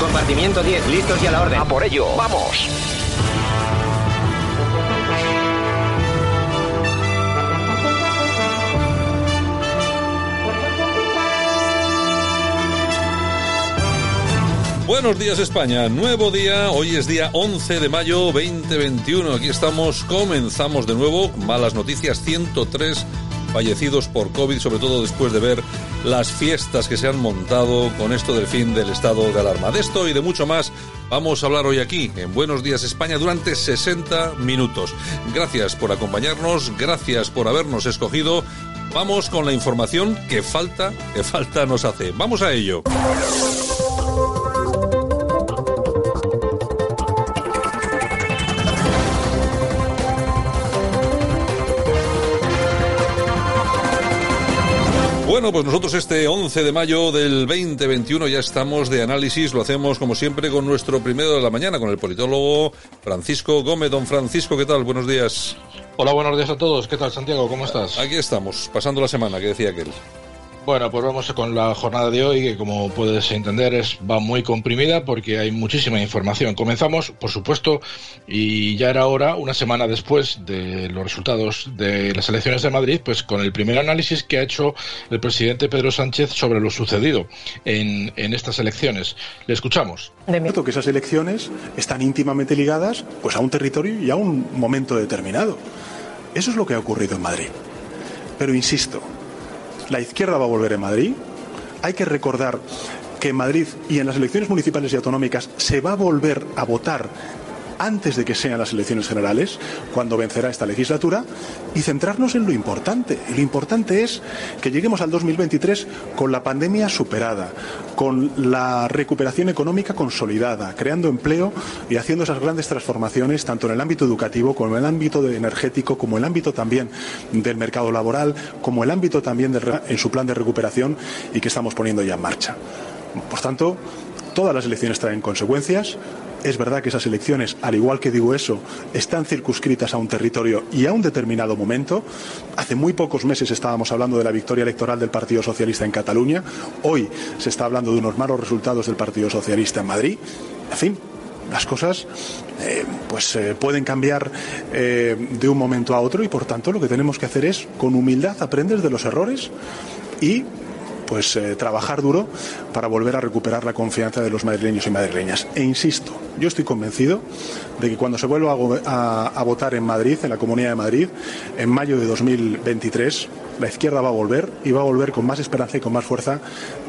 Compartimiento 10, listos y a la orden. A por ello, vamos. Buenos días España, nuevo día, hoy es día 11 de mayo 2021, aquí estamos, comenzamos de nuevo, malas noticias, 103 fallecidos por COVID, sobre todo después de ver las fiestas que se han montado con esto del fin del estado de alarma. De esto y de mucho más vamos a hablar hoy aquí, en Buenos Días España, durante 60 minutos. Gracias por acompañarnos, gracias por habernos escogido. Vamos con la información que falta, que falta nos hace. Vamos a ello. Bueno, pues nosotros este 11 de mayo del 2021 ya estamos de análisis, lo hacemos como siempre con nuestro primero de la mañana, con el politólogo Francisco Gómez. Don Francisco, ¿qué tal? Buenos días. Hola, buenos días a todos. ¿Qué tal, Santiago? ¿Cómo estás? Aquí estamos, pasando la semana, que decía aquel. Bueno, pues vamos con la jornada de hoy, que como puedes entender es, va muy comprimida porque hay muchísima información. Comenzamos, por supuesto, y ya era hora, una semana después de los resultados de las elecciones de Madrid, pues con el primer análisis que ha hecho el presidente Pedro Sánchez sobre lo sucedido en, en estas elecciones. Le escuchamos. cierto que esas elecciones están íntimamente ligadas pues, a un territorio y a un momento determinado. Eso es lo que ha ocurrido en Madrid. Pero insisto, la izquierda va a volver en Madrid. Hay que recordar que en Madrid y en las elecciones municipales y autonómicas se va a volver a votar antes de que sean las elecciones generales, cuando vencerá esta legislatura, y centrarnos en lo importante. Y lo importante es que lleguemos al 2023 con la pandemia superada, con la recuperación económica consolidada, creando empleo y haciendo esas grandes transformaciones tanto en el ámbito educativo como en el ámbito energético, como en el ámbito también del mercado laboral, como el ámbito también en su plan de recuperación y que estamos poniendo ya en marcha. Por tanto, todas las elecciones traen consecuencias. Es verdad que esas elecciones, al igual que digo eso, están circunscritas a un territorio y a un determinado momento. Hace muy pocos meses estábamos hablando de la victoria electoral del Partido Socialista en Cataluña. Hoy se está hablando de unos malos resultados del Partido Socialista en Madrid. En fin, las cosas eh, pues eh, pueden cambiar eh, de un momento a otro y por tanto lo que tenemos que hacer es con humildad aprender de los errores y pues eh, trabajar duro para volver a recuperar la confianza de los madrileños y madrileñas. E insisto, yo estoy convencido de que cuando se vuelva a, a votar en Madrid, en la Comunidad de Madrid, en mayo de 2023, la izquierda va a volver y va a volver con más esperanza y con más fuerza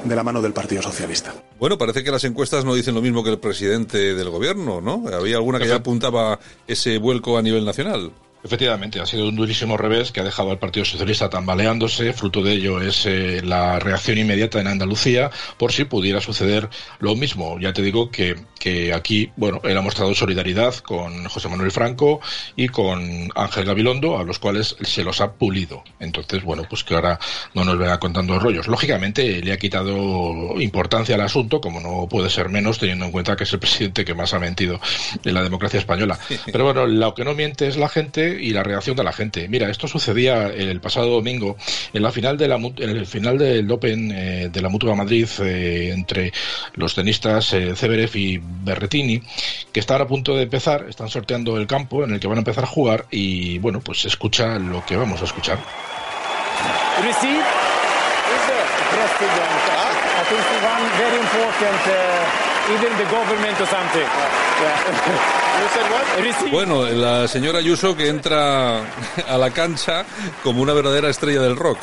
de la mano del Partido Socialista. Bueno, parece que las encuestas no dicen lo mismo que el presidente del gobierno, ¿no? Había alguna que ya apuntaba ese vuelco a nivel nacional. Efectivamente, ha sido un durísimo revés que ha dejado al Partido Socialista tambaleándose. Fruto de ello es eh, la reacción inmediata en Andalucía por si pudiera suceder lo mismo. Ya te digo que, que aquí, bueno, él ha mostrado solidaridad con José Manuel Franco y con Ángel Gabilondo, a los cuales se los ha pulido. Entonces, bueno, pues que ahora no nos venga contando rollos. Lógicamente, le ha quitado importancia al asunto, como no puede ser menos, teniendo en cuenta que es el presidente que más ha mentido en la democracia española. Pero bueno, lo que no miente es la gente y la reacción de la gente. Mira, esto sucedía el pasado domingo en la final de la mu- en el final del Open eh, de la Mutua Madrid eh, entre los tenistas eh, Zverev y Berretini, que están a punto de empezar, están sorteando el campo en el que van a empezar a jugar y bueno, pues se escucha lo que vamos a escuchar. receive even the government or something. you said what? Receive. Bueno, la señora Ayuso que entra a la cancha como una verdadera estrella del rock.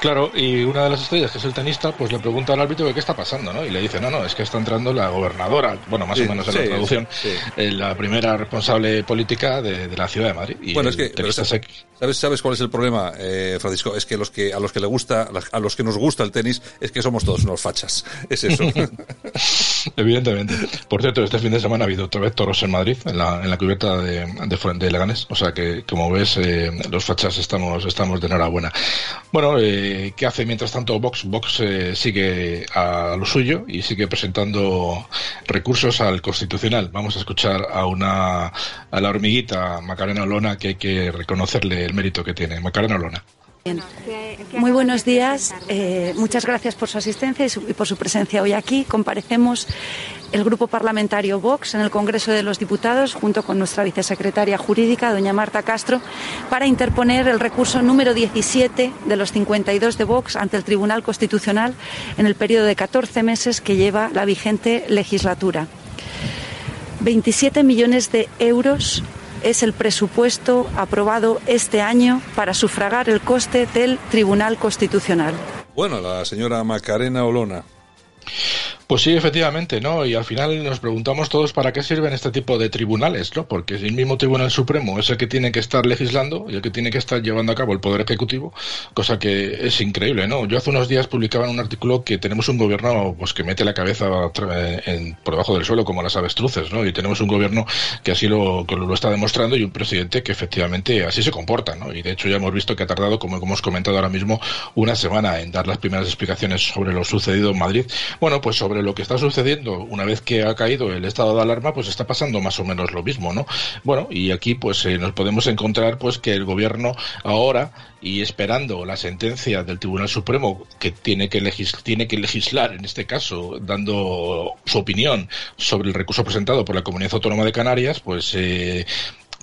Claro, y una de las estrellas, que es el tenista, pues le pregunta al árbitro que qué está pasando, ¿no? Y le dice, no, no, es que está entrando la gobernadora, bueno, más Sí, o menos en sí, la traducción, sí, sí. eh, la primera responsable política de, de la ciudad de Madrid. Y Bueno, es el que tenista pero se- ¿sabes, sabes cuál es el problema, eh, Francisco? Es que los que a los que le gusta, a los que nos gusta el tenis, es que somos todos unos fachas. Es eso. Evidentemente. Por cierto, este fin de semana ha habido otra vez toros en Madrid, en la, en la cubierta de, de, de Leganés. O sea que, como ves, eh, los fachas estamos, estamos de enhorabuena. Bueno, eh, ¿qué hace mientras tanto Vox? Vox eh, sigue a lo suyo y sigue presentando recursos al Constitucional. Vamos a escuchar a una a la hormiguita Macarena Olona que hay que reconocerle el mérito que tiene. Macarena Olona. Muy buenos días. Eh, muchas gracias por su asistencia y, por su presencia hoy aquí. Comparecemos el Grupo Parlamentario Vox en el Congreso de los Diputados, junto con nuestra vicesecretaria jurídica, doña Marta Castro, para interponer el recurso número 17 de los 52 de Vox ante el Tribunal Constitucional en el periodo de 14 meses que lleva la vigente legislatura. 27 millones de euros es el presupuesto aprobado este año para sufragar el coste del Tribunal Constitucional. Bueno, la señora Macarena Olona. Pues sí, efectivamente, ¿no? Y al final nos preguntamos todos para qué sirven este tipo de tribunales, ¿no? Porque el mismo Tribunal Supremo es el que tiene que estar legislando y el que tiene que estar llevando a cabo el Poder Ejecutivo, cosa que es increíble, ¿no? Yo hace unos días publicaba en un artículo que tenemos un gobierno pues que mete la cabeza por debajo del suelo como las avestruces, ¿no? Y tenemos un gobierno que así lo, lo está demostrando y un presidente que efectivamente así se comporta, ¿no? Y de hecho ya hemos visto que ha tardado, como hemos comentado ahora mismo, una semana en dar las primeras explicaciones sobre lo sucedido en Madrid. Bueno, pues sobre lo que está sucediendo una vez que ha caído el estado de alarma, pues está pasando más o menos lo mismo, ¿no? Bueno, y aquí pues eh, nos podemos encontrar pues que el gobierno ahora y esperando la sentencia del Tribunal Supremo que tiene que, tiene que legislar en este caso dando su opinión sobre el recurso presentado por la Comunidad Autónoma de Canarias, pues eh,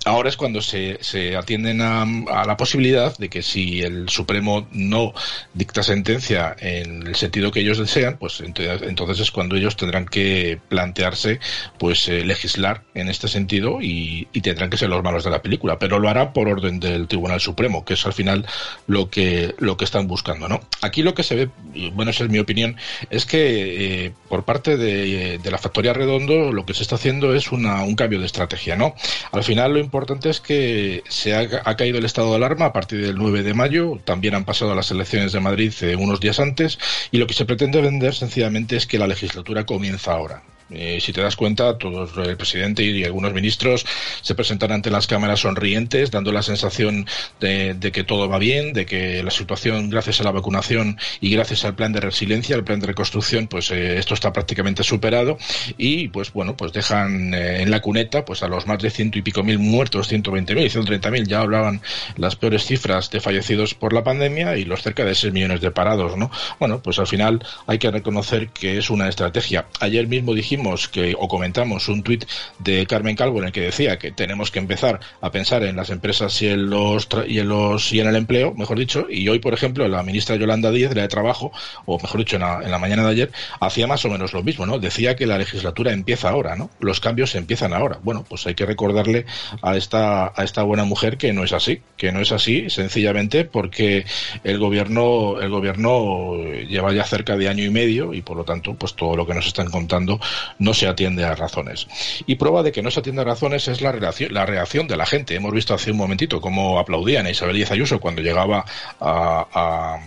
Ahora es cuando se, atienden a, la posibilidad de que si el Supremo no dicta sentencia en el sentido que ellos desean, pues entonces es cuando ellos tendrán que plantearse pues eh, legislar en este sentido y, tendrán que ser los malos de la película, pero lo hará por orden del Tribunal Supremo, que es al final lo que lo que están buscando, ¿no? Aquí lo que se ve, bueno, esa es mi opinión, es que eh, por parte de, de, la factoría Redondo lo que se está haciendo es una, un cambio de estrategia, ¿no? Al final lo importante es que se ha, caído el estado de alarma a partir del 9 de mayo, también han pasado las elecciones de Madrid eh, unos días antes, y lo que se pretende vender sencillamente es que la legislatura comienza ahora. Eh, si te das cuenta, todos el presidente y algunos ministros se presentan ante las cámaras sonrientes, dando la sensación de, que todo va bien, de que la situación, gracias a la vacunación y gracias al plan de resiliencia, al plan de reconstrucción, pues eh, esto está prácticamente superado y, pues bueno, pues dejan eh, en la cuneta, pues a los más de ciento y pico mil muertos, 120 mil, 130 mil, ya hablaban las peores cifras de fallecidos por la pandemia y los cerca de 6 millones de parados, ¿no? Bueno, pues al final hay que reconocer que es una estrategia. Ayer mismo dijimos que, o comentamos un tuit de Carmen Calvo en el que decía que tenemos que empezar a pensar en las empresas y en los y en los y en el empleo, mejor dicho, y hoy, por ejemplo, la ministra Yolanda Díez la de Trabajo, o mejor dicho, en la, en la mañana de ayer, hacía más o menos lo mismo, ¿no? Decía que la legislatura empieza ahora, ¿no? Los cambios empiezan ahora. Bueno, pues hay que recordarle a esta, a esta buena mujer que no es así, que no es así, sencillamente porque el gobierno, el gobierno lleva ya cerca de año y medio y por lo tanto, pues todo lo que nos están contando no se atiende a razones. Y prueba de que no se atiende a razones es la reacción, la reacción de la gente. Hemos visto hace un momentito cómo aplaudían a Isabel Díaz Ayuso cuando llegaba a,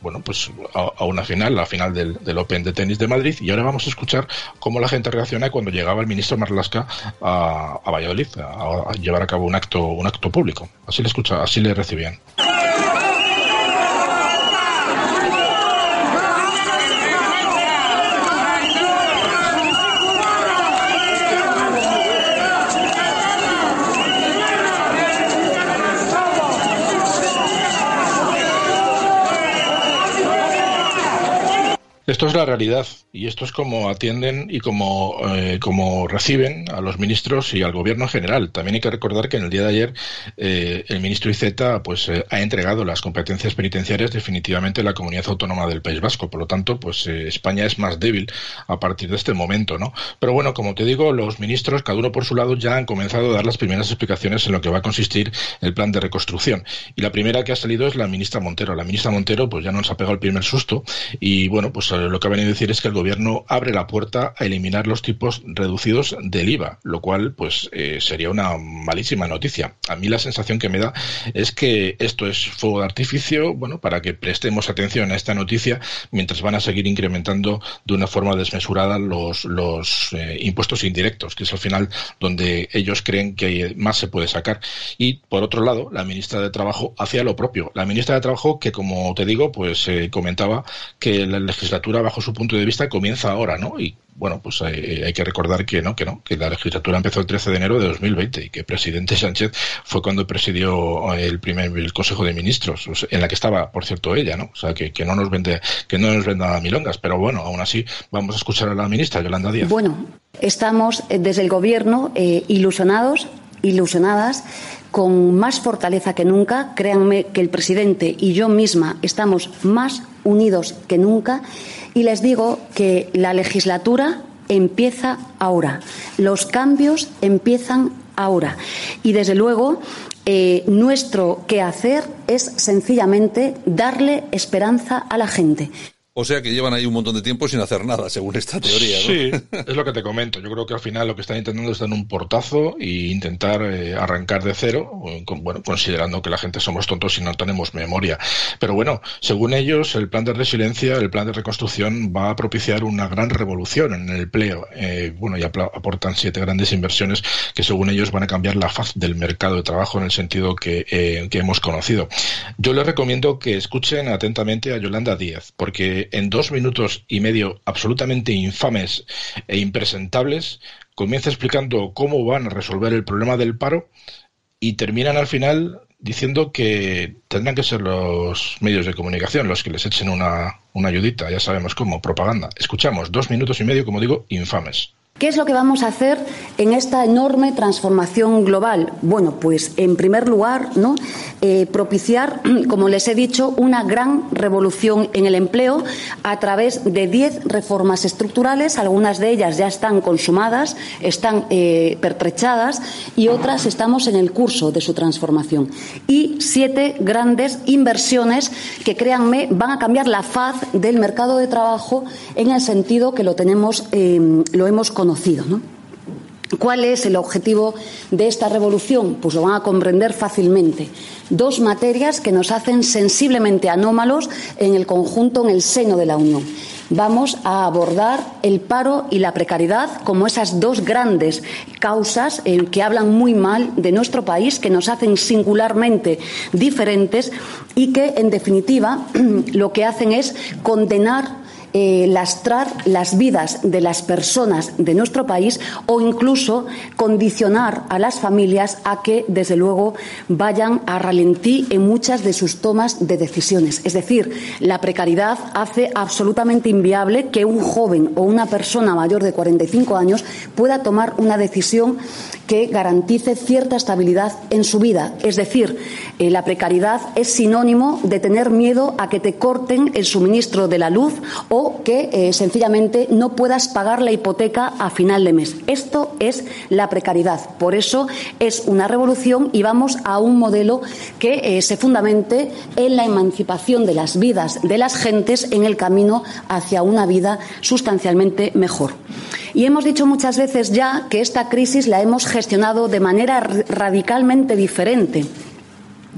bueno, pues a, una final, la final del, Open de tenis de Madrid, y ahora vamos a escuchar cómo la gente reacciona cuando llegaba el ministro Marlasca a, a Valladolid a, a, llevar a cabo un acto, un acto público. Así le escucha, así le recibían. Esto es la realidad y esto es como atienden y como, eh, como reciben a los ministros y al gobierno en general. También hay que recordar que en el día de ayer eh, el ministro Iceta pues, eh, ha entregado las competencias penitenciarias definitivamente a la comunidad autónoma del País Vasco. Por lo tanto, pues España es más débil a partir de este momento. ¿no? Pero bueno, como te digo, los ministros, cada uno por su lado, ya han comenzado a dar las primeras explicaciones en lo que va a consistir el plan de reconstrucción. Y la primera que ha salido es la ministra Montero. La ministra Montero pues ya nos ha pegado el primer susto y bueno, pues lo que ha venido a decir es que el gobierno abre la puerta a eliminar los tipos reducidos del IVA, lo cual pues eh, sería una malísima noticia. A mí la sensación que me da es que esto es fuego de artificio, bueno, para que prestemos atención a esta noticia mientras van a seguir incrementando de una forma desmesurada los, los eh, impuestos indirectos, que es al final donde ellos creen que más se puede sacar. Y por otro lado, la ministra de Trabajo hacía lo propio. La ministra de Trabajo que, como te digo, pues eh, comentaba que la legislatura, bajo su punto de vista, comienza ahora, ¿no? Y bueno, pues hay, que recordar que no, que no, que la legislatura empezó el 13 de enero de 2020 y que el presidente Sánchez fue cuando presidió el primer Consejo de Ministros, en la que estaba, por cierto, ella, ¿no? O sea, que, no nos vende, que no nos venda milongas, pero bueno, aún así vamos a escuchar a la ministra Yolanda Díaz. Bueno, estamos eh, desde el Gobierno eh, ilusionados, ilusionadas con más fortaleza que nunca. Créanme que el presidente y yo misma estamos más unidos que nunca. Y les digo que la legislatura empieza ahora. Los cambios empiezan ahora. Y desde luego, eh, nuestro quehacer es sencillamente darle esperanza a la gente. O sea que llevan ahí un montón de tiempo sin hacer nada, según esta teoría. Sí, es lo que te comento. Yo creo que al final lo que están intentando es dar un portazo e intentar eh, arrancar de cero, bueno, considerando que la gente somos tontos y no tenemos memoria. Pero bueno, según ellos, el plan de resiliencia, el plan de reconstrucción va a propiciar una gran revolución en el empleo. Eh, bueno, y aportan siete grandes inversiones que según ellos van a cambiar la faz del mercado de trabajo en el sentido que, eh, que hemos conocido. Yo les recomiendo que escuchen atentamente a Yolanda Díaz, porque en dos minutos y medio absolutamente infames e impresentables, comienza explicando cómo van a resolver el problema del paro y terminan al final diciendo que tendrán que ser los medios de comunicación los que les echen una, una ayudita, ya sabemos cómo, propaganda. Escuchamos dos minutos y medio, como digo, infames. ¿Qué es lo que vamos a hacer en esta enorme transformación global? Bueno, pues en primer lugar. Eh, propiciar, como les he dicho, una gran revolución en el empleo a través de diez reformas estructurales. Algunas de ellas ya están consumadas, están eh, pertrechadas y otras estamos en el curso de su transformación. Y siete grandes inversiones que, créanme, van a cambiar la faz del mercado de trabajo en el sentido que lo tenemos, eh, lo hemos ¿Cuál es el objetivo de esta revolución? Pues lo van a comprender fácilmente. Dos materias que nos hacen sensiblemente anómalos en el conjunto, en el seno de la Unión. Vamos a abordar el paro y la precariedad como esas dos grandes causas eh, que hablan muy mal de nuestro país, que nos hacen singularmente diferentes y que, en definitiva, lo que hacen es condenar eh, lastrar las vidas de las personas de nuestro país o incluso condicionar a las familias a que, desde luego, vayan a ralentí en muchas de sus tomas de decisiones. Es decir, la precariedad hace absolutamente inviable que un joven o una persona mayor de 45 años pueda tomar una decisión que garantice cierta estabilidad en su vida. Es decir, eh, la precariedad es sinónimo de tener miedo a que te corten el suministro de la luz o que eh, sencillamente no puedas pagar la hipoteca a final de mes. Esto es la precariedad. Por eso es una revolución y vamos a un modelo que eh, se fundamente en la emancipación de las vidas de las gentes en el camino hacia una vida sustancialmente mejor. Y hemos dicho muchas veces ya que esta crisis la hemos gestionado de manera radicalmente diferente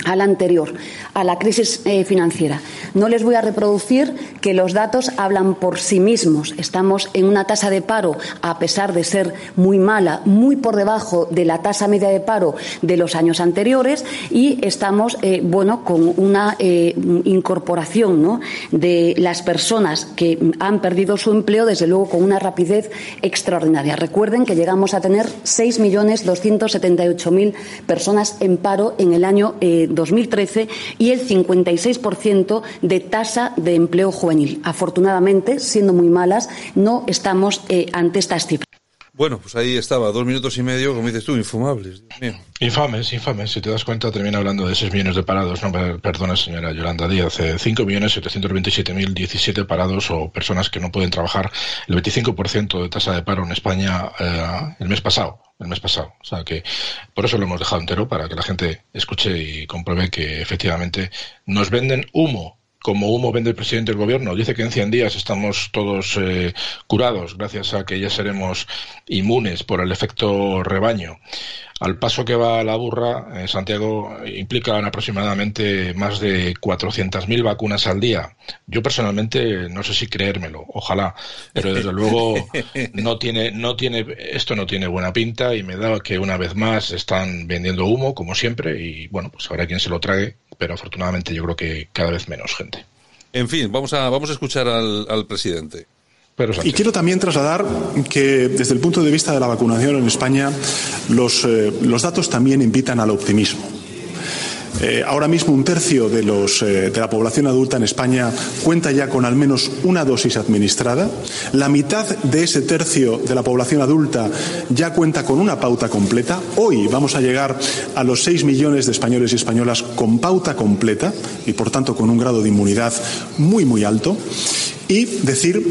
a la anterior, a la crisis eh, financiera. No les voy a reproducir que los datos hablan por sí mismos. Estamos en una tasa de paro, a pesar de ser muy mala, muy por debajo de la tasa media de paro de los años anteriores y estamos, eh, bueno, con una eh, incorporación ¿no? de las personas que han perdido su empleo, desde luego, con una rapidez extraordinaria. Recuerden que llegamos a tener 6.278.000 personas en paro en el año 2013 y el 56% de tasa de empleo juvenil. Afortunadamente, siendo muy malas, no estamos eh, ante estas cifras. Bueno, pues ahí estaba, dos minutos y medio, como dices tú, infumables. Infames, infames. Si te das cuenta, termina hablando de 6 millones de parados. No, perdona, señora Yolanda Díaz. 5 millones 727 mil 17 parados o personas que no pueden trabajar. El 25% de tasa de paro en España eh, el mes pasado. El mes pasado. O sea que por eso lo hemos dejado entero, para que la gente escuche y compruebe que efectivamente nos venden humo como humo vende el presidente del gobierno. Dice que en 100 días estamos todos eh, curados gracias a que ya seremos inmunes por el efecto rebaño. Al paso que va la burra, eh, Santiago, implican aproximadamente más de 400.000 vacunas al día. Yo personalmente no sé si creérmelo, ojalá, pero desde luego no tiene, no tiene, esto no tiene buena pinta y me da que una vez más están vendiendo humo, como siempre, y bueno, pues habrá quien se lo trague, pero afortunadamente yo creo que cada vez menos gente. En fin, vamos a, vamos a escuchar al presidente. Y quiero también trasladar que desde el punto de vista de la vacunación en España los, eh, los datos también invitan al optimismo. Eh, ahora mismo un tercio de, los, eh, de, la población adulta en España cuenta ya con al menos una dosis administrada. La mitad de ese tercio de la población adulta ya cuenta con una pauta completa. Hoy vamos a llegar a los 6 millones de españoles y españolas con pauta completa y, por tanto, con un grado de inmunidad muy, muy alto. Y decir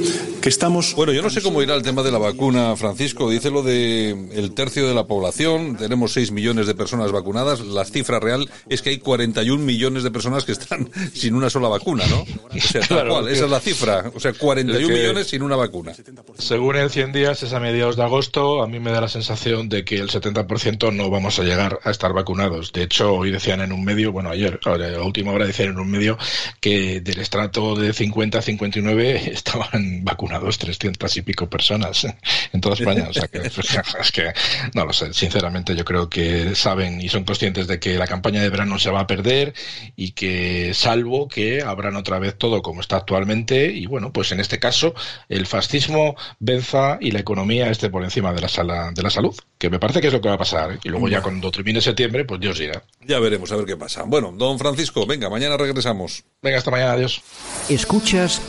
que estamos. Bueno, yo no sé cómo irá el tema de la vacuna, Francisco. Dice lo de el tercio de la población. Tenemos 6 millones de personas vacunadas. La cifra real es que hay 41 millones de personas que están sin una sola vacuna, ¿no? O sea, tal cual, esa es la cifra. O sea, 41 millones sin una vacuna. Según el 100 días, es a mediados de agosto. A mí me da la sensación de que el 70% no vamos a llegar a estar vacunados. De hecho, hoy decían en un medio, bueno, ayer, a última hora decían en un medio que del estrato de 50 a 59 estaban vacunados 300 y pico personas en toda España. O sea, que es que, no lo sé. Sinceramente, yo creo que saben y son conscientes de que la campaña de verano se va a perder y que salvo que abran otra vez todo como está actualmente y bueno, pues en este caso el fascismo venza y la economía esté por encima de la sala de la salud, que me parece que es lo que va a pasar y luego ya cuando termine septiembre, pues Dios dirá. Ya veremos a ver qué pasa. Bueno, don Francisco, venga, mañana regresamos. Venga, hasta mañana, adiós. Escuchas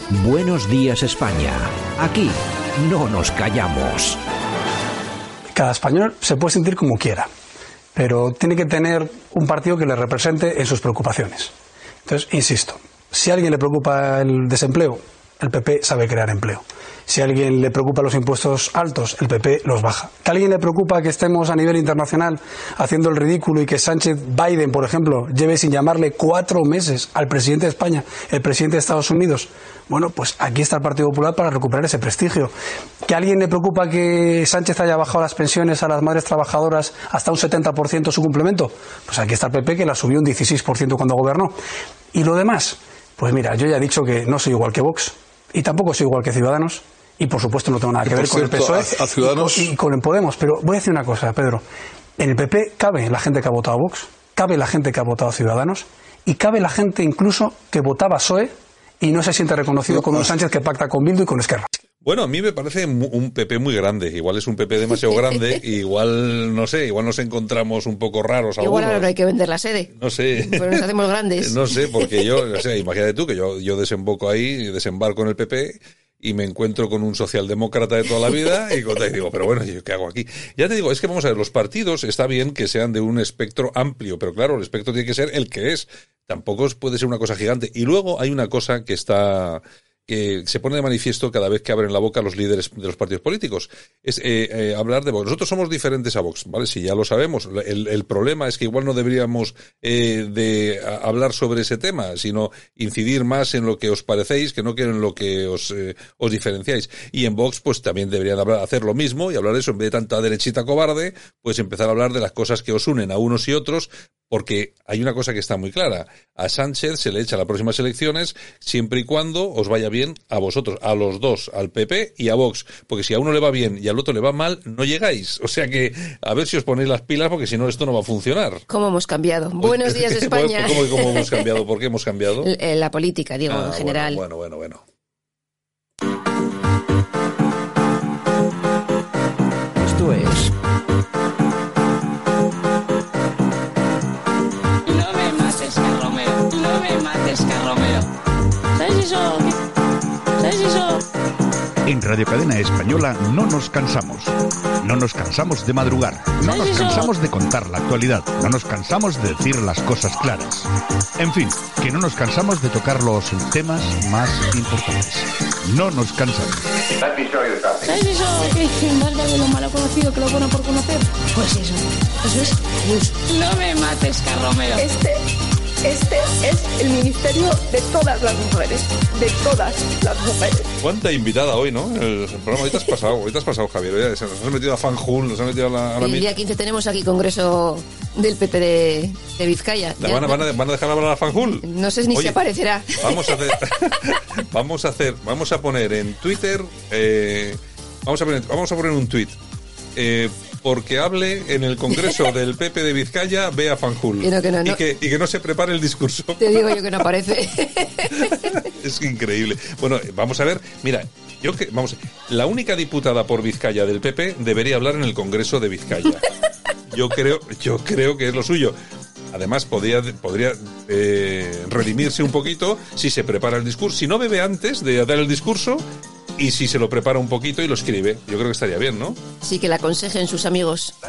Buenos Días España. Aquí no nos callamos. Cada español se puede sentir como quiera pero tiene que tener un partido que le represente en sus preocupaciones. Entonces, insisto, si a alguien le preocupa el desempleo, el PP sabe crear empleo. Si a alguien le preocupa los impuestos altos, el PP los baja. Que a alguien le preocupa que estemos a nivel internacional haciendo el ridículo y que Sánchez Biden, por ejemplo, lleve sin llamarle cuatro meses al presidente de España, el presidente de Estados Unidos. Bueno, pues aquí está el Partido Popular para recuperar ese prestigio. Que a alguien le preocupa que Sánchez haya bajado las pensiones a las madres trabajadoras hasta un 70% su complemento. Pues aquí está el PP que la subió un 16% cuando gobernó. Y lo demás, pues mira, yo ya he dicho que no soy igual que Vox y tampoco soy igual que Ciudadanos y por supuesto no tengo nada que ver con el PSOE y, con el Podemos. Pero voy a decir una cosa, Pedro. En el PP cabe la gente que ha votado a Vox, cabe la gente que ha votado a Ciudadanos y cabe la gente incluso que votaba a PSOE y no se siente reconocido con un Sánchez que pacta con Bildu y con Esquerra. Bueno, a mí me parece un PP muy grande. Igual es un PP demasiado grande. igual, no sé, igual nos encontramos un poco raros. Igual ahora no hay que vender la sede. No sé. Pero nos hacemos grandes. No sé, porque yo, o sea, imagínate tú que yo, yo desemboco ahí, desembarco en el PP y me encuentro con un socialdemócrata de toda la vida y, digo, pero bueno, ¿qué hago aquí? Ya te digo, es que vamos a ver, los partidos está bien que sean de un espectro amplio, pero claro, el espectro tiene que ser el que es. Tampoco puede ser una cosa gigante. Y luego hay una cosa que está que se pone de manifiesto cada vez que abren la boca los líderes de los partidos políticos. Es eh, eh, hablar de Vox. Nosotros somos diferentes a Vox, ¿vale? Si ya lo sabemos. El, problema es que igual no deberíamos eh, de hablar sobre ese tema, sino incidir más en lo que os parecéis, que no que en lo que os, os diferenciáis. Y en Vox, pues también deberían hacer lo mismo y hablar de eso. En vez de tanta derechita cobarde, pues empezar a hablar de las cosas que os unen a unos y otros, porque hay una cosa que está muy clara. A Sánchez se le echa las próximas elecciones siempre y cuando os vaya bien a vosotros, a los dos, al PP y a Vox. Porque si a uno le va bien y al otro le va mal, no llegáis. O sea que a ver si os ponéis las pilas porque si no esto no va a funcionar. ¿Cómo hemos cambiado? Buenos días España. ¿Cómo, hemos cambiado? ¿Por qué hemos cambiado? La política, digo, en ah, general. bueno, bueno. bueno. Esto es En Radio Cadena Española no nos cansamos. No nos cansamos de madrugar. No nos cansamos de contar la actualidad. No nos cansamos de decir las cosas claras. En fin, que no nos cansamos de tocar los temas más importantes. No nos cansamos. ¿Sabes eso? Que más vale lo malo conocido que lo bueno por conocer. Pues eso. Eso es. No me mates, Carromero. Este Este es el ministerio de todas las mujeres, de todas las mujeres. Cuánta invitada hoy, ¿no? El, programa hoy te has pasado, hoy te has pasado, Javier. Hoy nos has metido a Fanjul, nos has metido a la... A la El día 15 tenemos aquí congreso del PP de, de Vizcaya. ¿La van, a, van a- van a dejar hablar a Fanjul? No sé ni si Oye, aparecerá. Vamos a hacer, vamos a hacer, vamos a poner en Twitter, eh, vamos a poner, vamos a poner un tweet. Eh, porque hable en el Congreso del PP de Vizcaya, vea Fanjul. Que no, que no, no. Y, que, y que no se prepare el discurso. Te digo yo que no aparece. Es increíble. Bueno, vamos a ver, mira, yo que, vamos, la única diputada por Vizcaya del PP debería hablar en el Congreso de Vizcaya. Yo creo, yo creo que es lo suyo. Además, podría, podría eh, redimirse un poquito si se prepara el discurso. Si no bebe antes de dar el discurso y si se lo prepara un poquito y lo escribe. Yo creo que estaría bien, ¿no? Sí, que la aconsejen sus amigos.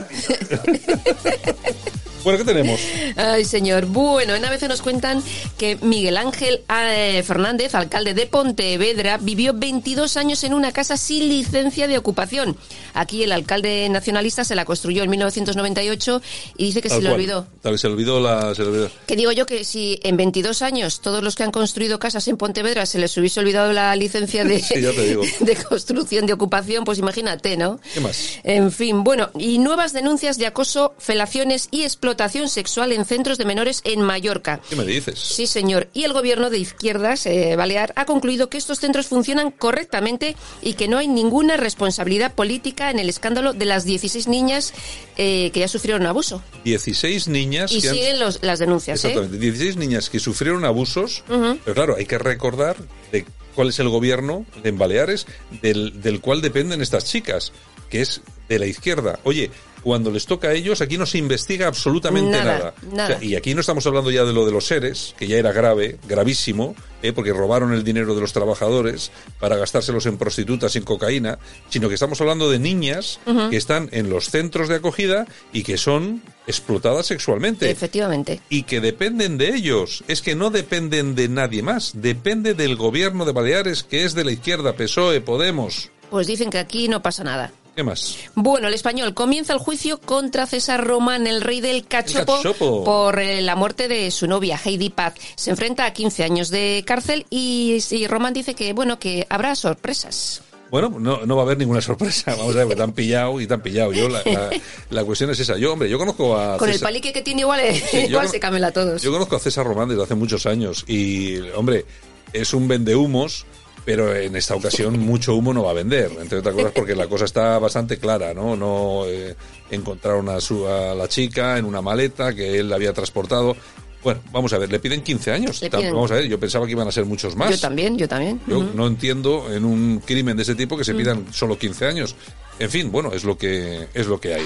Bueno, ¿qué tenemos? Ay, señor. Bueno, en ABC nos cuentan que Miguel Ángel eh, Fernández, alcalde de Pontevedra, vivió 22 años en una casa sin licencia de ocupación. Aquí el alcalde nacionalista se la construyó en 1998 y dice que Tal se le cual. olvidó. Tal vez se le olvidó la... Se le olvidó. Que digo yo que si en 22 años todos los que han construido casas en Pontevedra se les hubiese olvidado la licencia de, Sí, ya te digo. de construcción de ocupación, pues imagínate, ¿no? ¿Qué más? En fin, bueno, y nuevas denuncias de acoso, felaciones y explotación sexual en centros de menores en Mallorca. ¿Qué me dices? Sí, señor. Y el gobierno de izquierdas, eh, Balear, ha concluido que estos centros funcionan correctamente y que no hay ninguna responsabilidad política en el escándalo de las 16 niñas eh, que ya sufrieron abuso. 16 niñas Y que han- siguen los- las denuncias, ¿eh? Exactamente, 16 niñas que sufrieron abusos, pero claro, hay que recordar de cuál es el gobierno en Baleares del, del cual dependen estas chicas, que es de la izquierda. Oye, cuando les toca a ellos, aquí no se investiga absolutamente Nada, nada. nada. O sea, y aquí no estamos hablando ya de lo de los seres, que ya era grave, gravísimo, ¿eh? porque robaron el dinero de los trabajadores para gastárselos en prostitutas y en cocaína, sino que estamos hablando de niñas que están en los centros de acogida y que son explotadas sexualmente Efectivamente. y que dependen de ellos. Es que no dependen de nadie más. Depende del gobierno de Baleares, que es de la izquierda, PSOE, Podemos. Pues dicen que aquí no pasa nada. ¿Qué más? Bueno, el español comienza el juicio contra César Román, el rey del cachopo, cachopo. por eh, la muerte de su novia, Heidi Paz. Se enfrenta a 15 años de cárcel y, y Román dice que, bueno, que habrá sorpresas. Bueno, no, no va a haber ninguna sorpresa. Vamos a ver, te han pillado y te han pillado. Yo, la, la- la cuestión es esa. Yo, hombre, yo conozco a Con el César- palique que tiene igual, eh, Sí, igual se camela a todos. Yo conozco a César Román desde hace muchos años y, hombre, es un vendehumos, pero en esta ocasión mucho humo no va a vender, entre otras cosas porque la cosa está bastante clara, ¿no? No eh, encontraron a, su, a la chica en una maleta que él había transportado. Bueno, vamos a ver, le piden 15 años. Piden- Vamos a ver, yo pensaba que iban a ser muchos más. Yo también, yo también. Yo no entiendo en un crimen de ese tipo que se Mm. pidan solo 15 años. En fin, bueno, es lo que es lo que hay.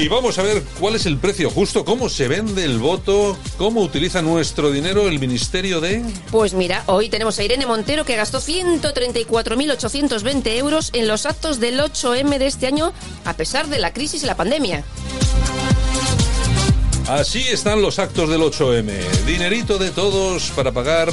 Y vamos a ver cuál es el precio justo, cómo se vende el voto, cómo utiliza nuestro dinero el Ministerio de... Pues mira, hoy tenemos a Irene Montero que gastó 134.820 euros en los actos del 8M de este año, a pesar de la crisis y la pandemia. Así están los actos del 8M. Dinerito de todos para pagar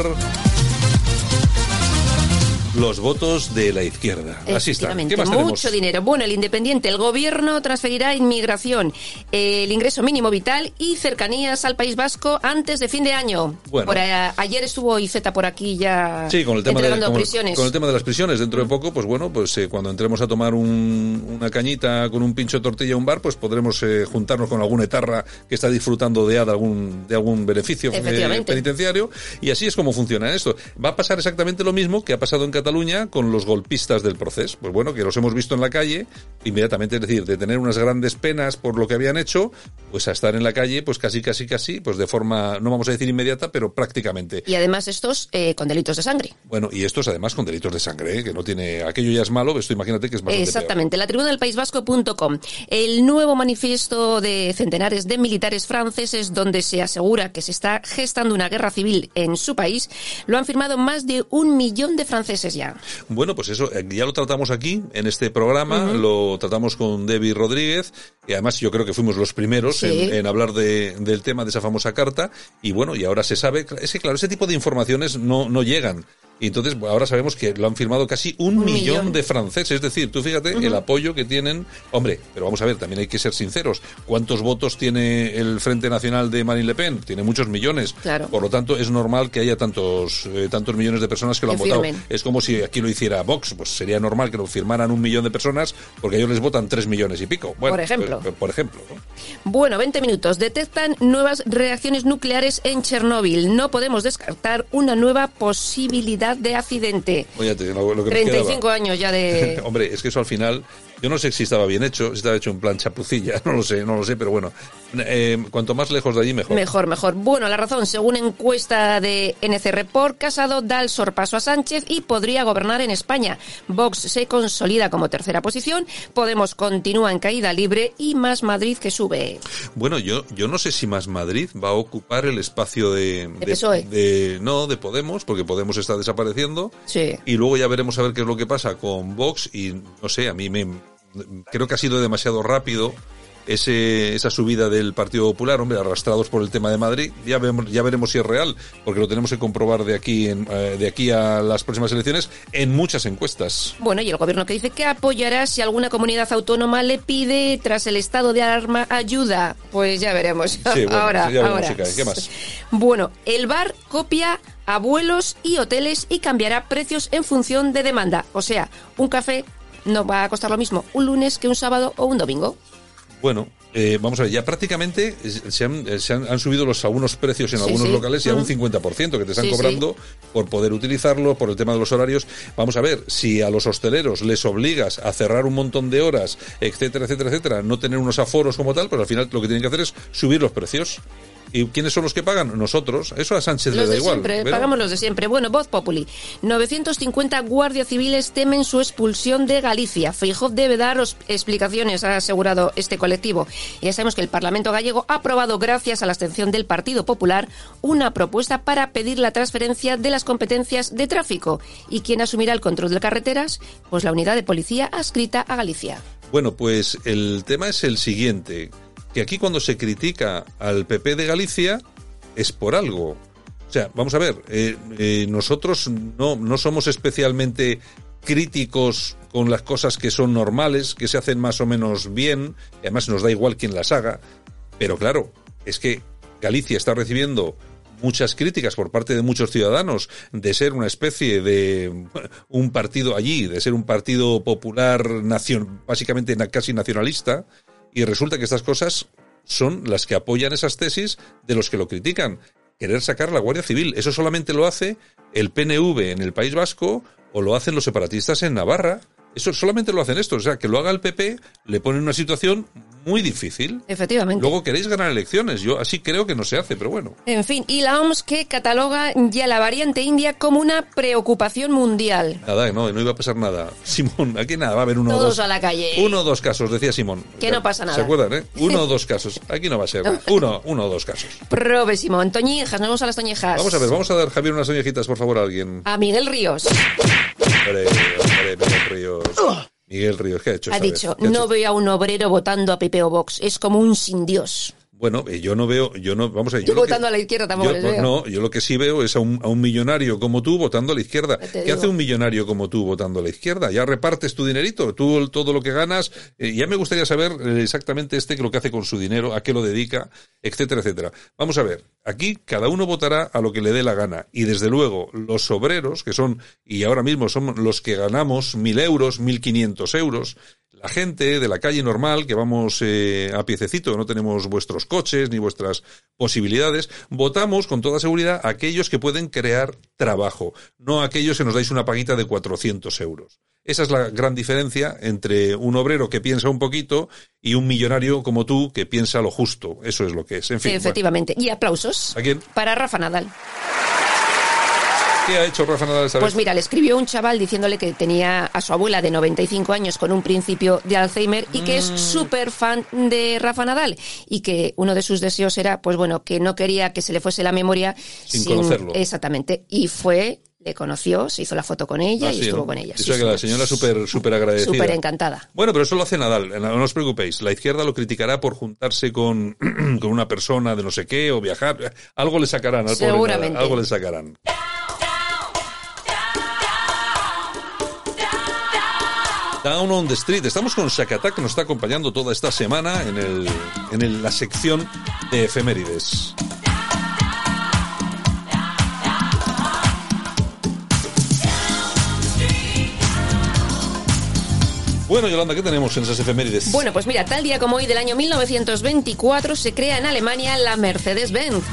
los votos de la izquierda. Así está. ¿Qué más mucho dinero. Bueno, el Independiente, el gobierno transferirá inmigración, el ingreso mínimo vital y cercanías al País Vasco antes de fin de año. Bueno. Por, eh, ayer estuvo Iceta por aquí ya Sí, con el tema de, entregando con- prisiones. con el tema de las prisiones. Dentro de poco, pues bueno, pues eh, cuando entremos a tomar un- una cañita con un pincho de tortilla a un bar, pues podremos eh, juntarnos con algún etarra que está disfrutando de, de algún de algún beneficio eh, penitenciario. Y así es como funciona esto. Va a pasar exactamente lo mismo que ha pasado en Cataluña con los golpistas del proceso. Pues bueno, que los hemos visto en la calle inmediatamente, es decir, de tener unas grandes penas por lo que habían hecho, pues a estar en la calle, pues casi, casi, casi, pues de forma, no vamos a decir inmediata, pero prácticamente. Y además estos eh, con delitos de sangre. Bueno, y estos además con delitos de sangre, ¿eh? que no tiene. Aquello ya es malo, esto imagínate que es bastante Exactamente, la tribuna del País Vasco.com. El nuevo manifiesto de centenares de militares franceses donde se asegura que se está gestando una guerra civil en su país, lo han firmado más de un millón de franceses ya. Bueno, pues eso, eh, ya lo tratamos aquí, en este programa, lo tratamos con Debbie Rodríguez, y además yo creo que fuimos los primeros Sí. en, en hablar de- del tema de esa famosa carta, y bueno, y ahora se sabe, es que claro, ese tipo de informaciones no, no llegan. Y entonces bueno, ahora sabemos que lo han firmado casi un, Un millón, millón. de franceses. Es decir, tú fíjate el apoyo que tienen. Hombre, pero vamos a ver, también hay que ser sinceros. ¿Cuántos votos tiene el Frente Nacional de Marine Le Pen? Tiene muchos millones. Claro. Por lo tanto, es normal que haya tantos, eh, tantos millones de personas que lo Que han votado. firmen. Es como si aquí lo hiciera Vox. Pues sería normal que lo firmaran un millón de personas porque ellos les votan tres millones y pico. Bueno, Por ejemplo. pues, por ejemplo. ¿no? Bueno, 20 minutos. Detectan nuevas reacciones nucleares en Chernóbil. No podemos descartar una nueva posibilidad de accidente. Oye, lo, que me 35 quedaba. años ya de... Hombre, es que eso al final, yo no sé si estaba bien hecho, si estaba hecho en plan chapucilla, no lo sé, no lo sé, pero bueno, eh, cuanto más lejos de allí mejor. Mejor, mejor. Bueno, la razón, según encuesta de NC Report, Casado da el sorpaso a Sánchez y podría gobernar en España. Vox se consolida como tercera posición, Podemos continúa en caída libre y más Madrid que sube. Bueno, yo, yo no sé si más Madrid va a ocupar el espacio de, ¿De PSOE? de- no, de Podemos, porque Podemos está desapareciendo. Sí. Y luego ya veremos a ver qué es lo que pasa con Vox y no sé, a mí me creo que ha sido demasiado rápido ese, esa subida del Partido Popular, hombre, arrastrados por el tema de Madrid. Ya, vemos, ya veremos si es real, porque lo tenemos que comprobar de aquí, en, eh, de aquí a las próximas elecciones en muchas encuestas. Bueno, y el gobierno que dice que apoyará si alguna comunidad autónoma le pide, tras el estado de alarma, ayuda. Pues ya veremos. Sí, bueno, ahora, ya veremos ahora. si. ¿Qué más? Bueno, el bar copia a vuelos y hoteles y cambiará precios en función de demanda. O sea, un café no va a costar lo mismo un lunes que un sábado o un domingo. Bueno, eh, vamos a ver, ya prácticamente se han, eh, se han, han subido los algunos precios en Sí, algunos sí. locales y a un Ujú. 50% que te están Sí, cobrando por poder utilizarlo, por el tema de los horarios. Vamos a ver, si a los hosteleros les obligas a cerrar un montón de horas, etcétera, etcétera, etcétera, no tener unos aforos como tal, pues al final lo que tienen que hacer es subir los precios. ¿Y quiénes son los que pagan? Nosotros. Eso a Sánchez Los le da de igual. siempre, pagamos los de siempre. Bueno, Voz Populi. 950 guardias civiles temen su expulsión de Galicia. Feijóo debe dar explicaciones, ha asegurado este colectivo. Ya sabemos que el Parlamento gallego ha aprobado, gracias a la abstención del Partido Popular, una propuesta para pedir la transferencia de las competencias de tráfico. ¿Y quién asumirá el control de carreteras? Pues la unidad de policía adscrita a Galicia. Bueno, pues el tema es el siguiente, que aquí cuando se critica al PP de Galicia es por algo. O sea, vamos a ver, eh, eh, nosotros no, no somos especialmente críticos con las cosas que son normales, que se hacen más o menos bien, y además nos da igual quién las haga, pero claro, es que Galicia está recibiendo muchas críticas por parte de muchos ciudadanos de ser una especie de un partido allí, de ser un partido popular, nacion, básicamente casi nacionalista, y resulta que estas cosas son las que apoyan esas tesis de los que lo critican. Querer sacar la Guardia Civil, eso solamente lo hace el PNV en el País Vasco o lo hacen los separatistas en Navarra. Eso solamente lo hacen estos, o sea, que lo haga el PP le pone en una situación muy difícil. Efectivamente. Luego queréis ganar elecciones, yo así creo que no se hace, pero bueno. En fin, y la OMS que cataloga ya la variante india como una preocupación mundial. Nada, no, no iba a pasar nada. Simón, aquí nada, va a haber uno o Todos dos. a la calle. Uno o dos casos, decía Simón. Que no pasa nada. ¿Se acuerdan, eh? Uno o dos casos. Aquí no va a ser. Uno, uno o dos casos. Probésimo. Toñijas, nos vamos a las toñijas. Vamos a ver, vamos a dar, Javier, unas oñejitas, por favor, a alguien. A Miguel Ríos. Hombre, hombre, Miguel Ríos. Miguel Ríos, ¿qué ha hecho? Ha vez? dicho, ¿Qué ha no veo a un obrero votando a Pepeo Vox. Es como un sin Dios. Bueno, eh, yo no veo, yo no, vamos a ver. Yo lo que- votando a la izquierda tampoco yo- les veo. No, yo lo que sí veo es a un, a un millonario como tú votando a la izquierda. ¿Qué digo. hace un millonario como tú votando a la izquierda? Ya repartes tu dinerito, tú todo lo que ganas. eh, ya me gustaría saber eh, exactamente este lo que hace con su dinero, a qué lo dedica, etcétera, etcétera. Vamos a ver, aquí cada uno votará a lo que le dé la gana. Y desde luego, los obreros, que son, y ahora mismo son los que ganamos mil euros, mil quinientos euros, la gente de la calle normal, que vamos eh, a piececito, no tenemos vuestros coches ni vuestras posibilidades, votamos con toda seguridad a aquellos que pueden crear trabajo, no a aquellos que nos dais una paguita de 400 euros. Esa es la gran diferencia entre un obrero que piensa un poquito y un millonario como tú que piensa lo justo. Eso es lo que es. En fin, Efectivamente. Y aplausos. ¿a quién? para Rafa Nadal. ¿Qué ha hecho Rafa Nadal esta Pues vez? mira, le escribió un chaval diciéndole que tenía a su abuela de 95 años con un principio de Alzheimer y que es Mm. súper fan de Rafa Nadal y que uno de sus deseos era, pues bueno, que no quería que se le fuese la memoria Sin conocerlo. Exactamente. Y fue, le conoció, se hizo la foto con ella Ah, y sí, estuvo ¿no? con ella. O sea que la señora súper súper agradecida. Súper encantada. Bueno, pero eso lo hace Nadal, no os preocupéis. La izquierda lo criticará por juntarse con, con una persona de no sé qué o viajar. Algo le sacarán al pobre Seguramente. Nadal, algo le sacarán. Down on the Street. Estamos con Shakata, que nos está acompañando toda esta semana en, la sección de efemérides. Bueno, Yolanda, ¿qué tenemos en esas efemérides? Bueno, pues mira, tal día como hoy del año 1924 se crea en Alemania la Mercedes-Benz.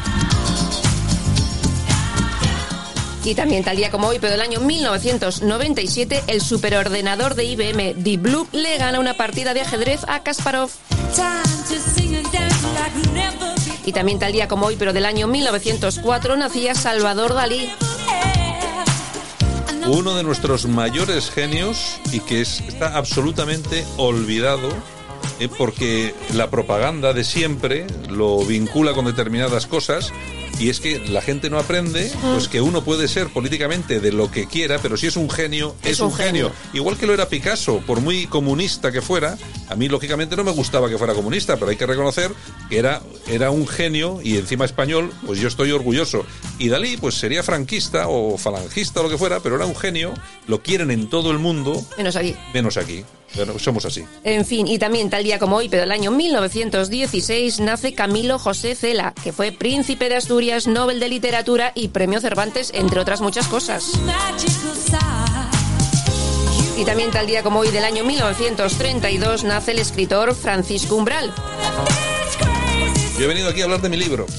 Y también tal día como hoy, pero del año 1997, el superordenador de IBM Deep Blue le gana una partida de ajedrez a Kasparov. Y también tal día como hoy, pero del año 1904, nacía Salvador Dalí. Uno de nuestros mayores genios y que es- está absolutamente olvidado eh, porque la propaganda de siempre lo vincula con determinadas cosas y es que la gente no aprende pues que uno puede ser políticamente de lo que quiera, pero si es un genio, es, un, genio. Igual que lo era Picasso, por muy comunista que fuera, a mí lógicamente no me gustaba que fuera comunista, pero hay que reconocer que era, era un genio y encima español, pues yo estoy orgulloso. Y Dalí, pues sería franquista o falangista o lo que fuera, pero era un genio, lo quieren en todo el mundo, Menos aquí. menos aquí. Bueno, somos así. En fin, y también tal día como hoy, pero del año 1916, nace Camilo José Cela, que fue príncipe de Asturias, Nobel de Literatura y Premio Cervantes, entre otras muchas cosas. Y también tal día como hoy del año 1932 nace el escritor Francisco Umbral. Yo he venido aquí a hablar de mi libro.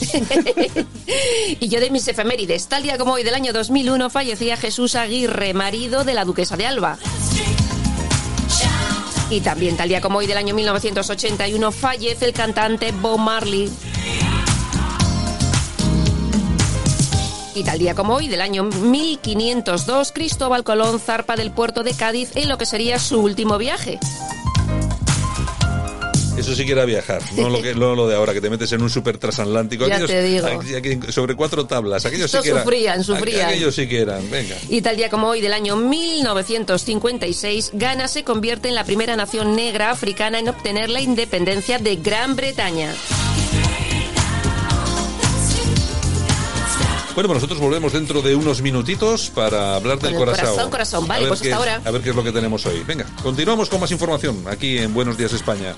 Y yo de mis efemérides. Tal día como hoy del año 2001 fallecía Jesús Aguirre, marido de la duquesa de Alba. Y también tal día como hoy del año 1981 fallece el cantante Bob Marley. Y tal día como hoy del año 1502 Cristóbal Colón zarpa del puerto de Cádiz en lo que sería su último viaje. Eso sí que era viajar, no lo, que, no lo de ahora, que te metes en un super transatlántico. Ya te digo. aqu- sobre cuatro tablas. Aquellos sí Estos que eran. sufrían, sufrían. Aquellos sí que eran, venga. Y tal día como hoy del año 1956, Ghana se convierte en la primera nación negra africana en obtener la independencia de Gran Bretaña. Bueno, pues nosotros volvemos dentro de unos minutitos para hablar del corazón. corazón, corazón. Vale, A ver pues qué hasta es- ahora. A ver qué es lo que tenemos hoy. Venga, continuamos con más información aquí en Buenos Días España.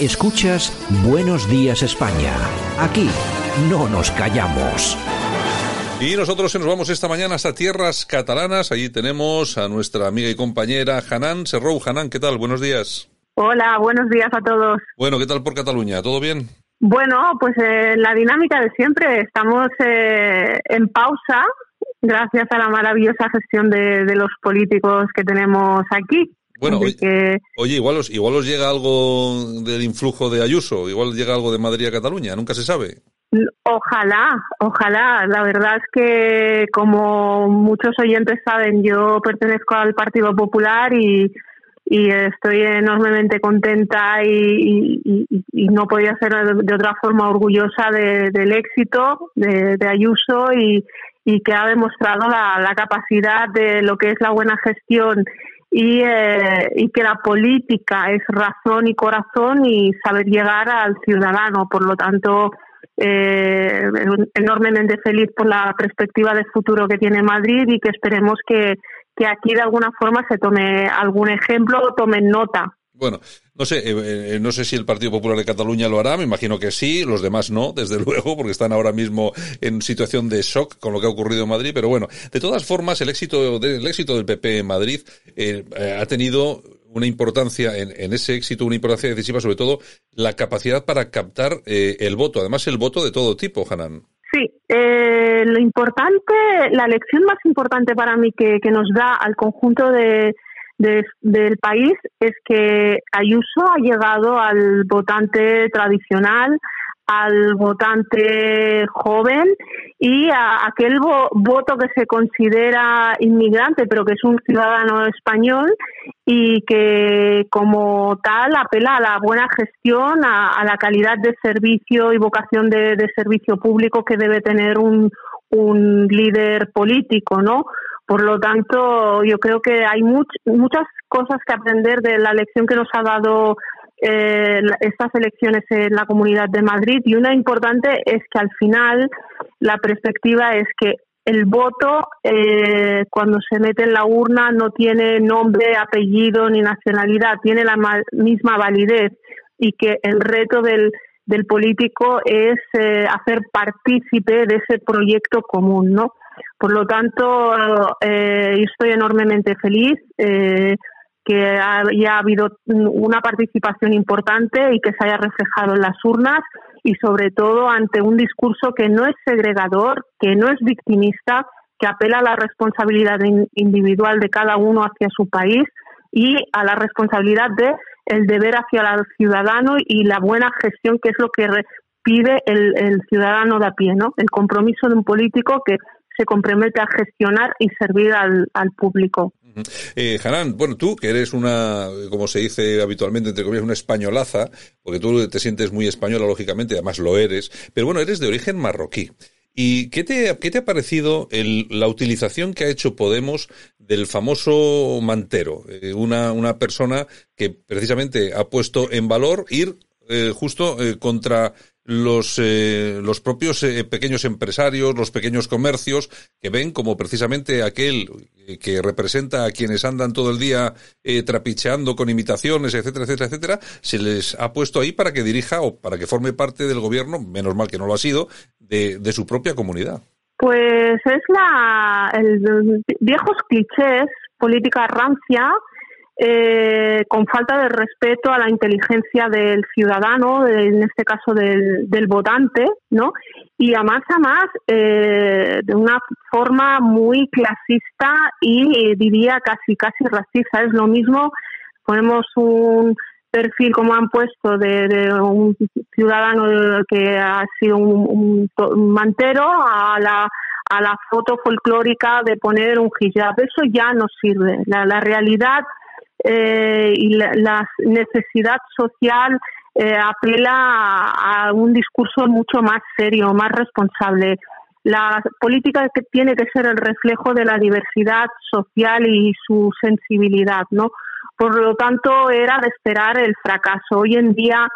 Escuchas Buenos Días España. Aquí no nos callamos. Y nosotros se nos vamos esta mañana hasta tierras catalanas. Allí tenemos a nuestra amiga y compañera Hanan Serrou. Hanan, ¿qué tal? Buenos días. Hola, buenos días a todos. Bueno, ¿qué tal por Cataluña? ¿Todo bien? Bueno, pues eh, la dinámica de siempre. Estamos eh, en pausa gracias a la maravillosa gestión de, de los políticos que tenemos aquí. Bueno, Así oye, que, oye, igual, os, igual os llega algo del influjo de Ayuso, igual llega algo de Madrid a Cataluña, nunca se sabe. ojalá, ojalá. La verdad es que, como muchos oyentes saben, yo pertenezco al Partido Popular y, y estoy enormemente contenta y, no podía ser de otra forma orgullosa de- del éxito de, Ayuso y, y que ha demostrado la, la capacidad de lo que es la buena gestión y, eh, y que la política es razón y corazón y saber llegar al ciudadano. Por lo tanto, eh, enormemente feliz por la perspectiva de futuro que tiene Madrid y que esperemos que, que aquí de alguna forma se tome algún ejemplo o tomen nota. Bueno, no sé, eh, eh, no sé si el Partido Popular de Cataluña lo hará, me imagino que sí, los demás no, desde luego, porque están ahora mismo en situación de shock con lo que ha ocurrido en Madrid, pero bueno, de todas formas, el éxito, el éxito del PP en Madrid eh, ha tenido una importancia, en, en ese éxito, una importancia decisiva, sobre todo la capacidad para captar eh, el voto, además el voto de todo tipo, Hanan. Sí, eh, lo importante, la lección más importante para mí que, que nos da al conjunto de, de- del país es que Ayuso ha llegado al votante tradicional, al votante joven y a aquel vo- voto que se considera inmigrante, pero que es un ciudadano español y que como tal apela a la buena gestión, a, la calidad de servicio y vocación de, de servicio público que debe tener un, un líder político, ¿no? Por lo tanto, yo creo que hay much- muchas cosas que aprender de la lección que nos ha dado eh, estas elecciones en la Comunidad de Madrid y una importante es que al final la perspectiva es que el voto eh, cuando se mete en la urna no tiene nombre, apellido ni nacionalidad, tiene la misma validez y que el reto del, político es eh, hacer partícipe de ese proyecto común, ¿no? Por lo tanto, estoy enormemente feliz que haya habido una participación importante y que se haya reflejado en las urnas y sobre todo ante un discurso que no es segregador, que no es victimista, que apela a la responsabilidad individual de cada uno hacia su país y a la responsabilidad de el deber hacia el ciudadano y la buena gestión que es lo que pide el, el ciudadano de a pie, ¿no? El compromiso de un político que se compromete a gestionar y servir al, al público. Eh, Hanan, bueno, tú que eres una, como se dice habitualmente, entre comillas, una españolaza, porque tú te sientes muy española, lógicamente, además lo eres, pero bueno, eres de origen marroquí. ¿Y qué te, qué te ha parecido la utilización que ha hecho Podemos del famoso mantero? Eh, una, una persona que precisamente ha puesto en valor ir eh, justo eh, contra los, eh, los propios eh, pequeños empresarios, los pequeños comercios, que ven como precisamente aquel eh, que representa a quienes andan todo el día trapicheando con imitaciones, etcétera, etcétera, etcétera, se les ha puesto ahí para que dirija o para que forme parte del gobierno, menos mal que no lo ha sido, de, de su propia comunidad. Pues es la el, viejos clichés, política rancia, eh, con falta de respeto a la inteligencia del ciudadano, en este caso del, del votante, ¿no? Y a más a más eh, de una forma muy clasista y eh, diría casi casi racista. Es lo mismo, ponemos un perfil como han puesto de, un ciudadano que ha sido un, mantero a la a la foto folclórica de poner un hijab. Eso ya no sirve. La, la realidad eh, y la, necesidad social eh, apela a, un discurso mucho más serio, más responsable. La política que tiene que ser el reflejo de la diversidad social y su sensibilidad, ¿no? Por lo tanto, era de esperar el fracaso. Hoy en día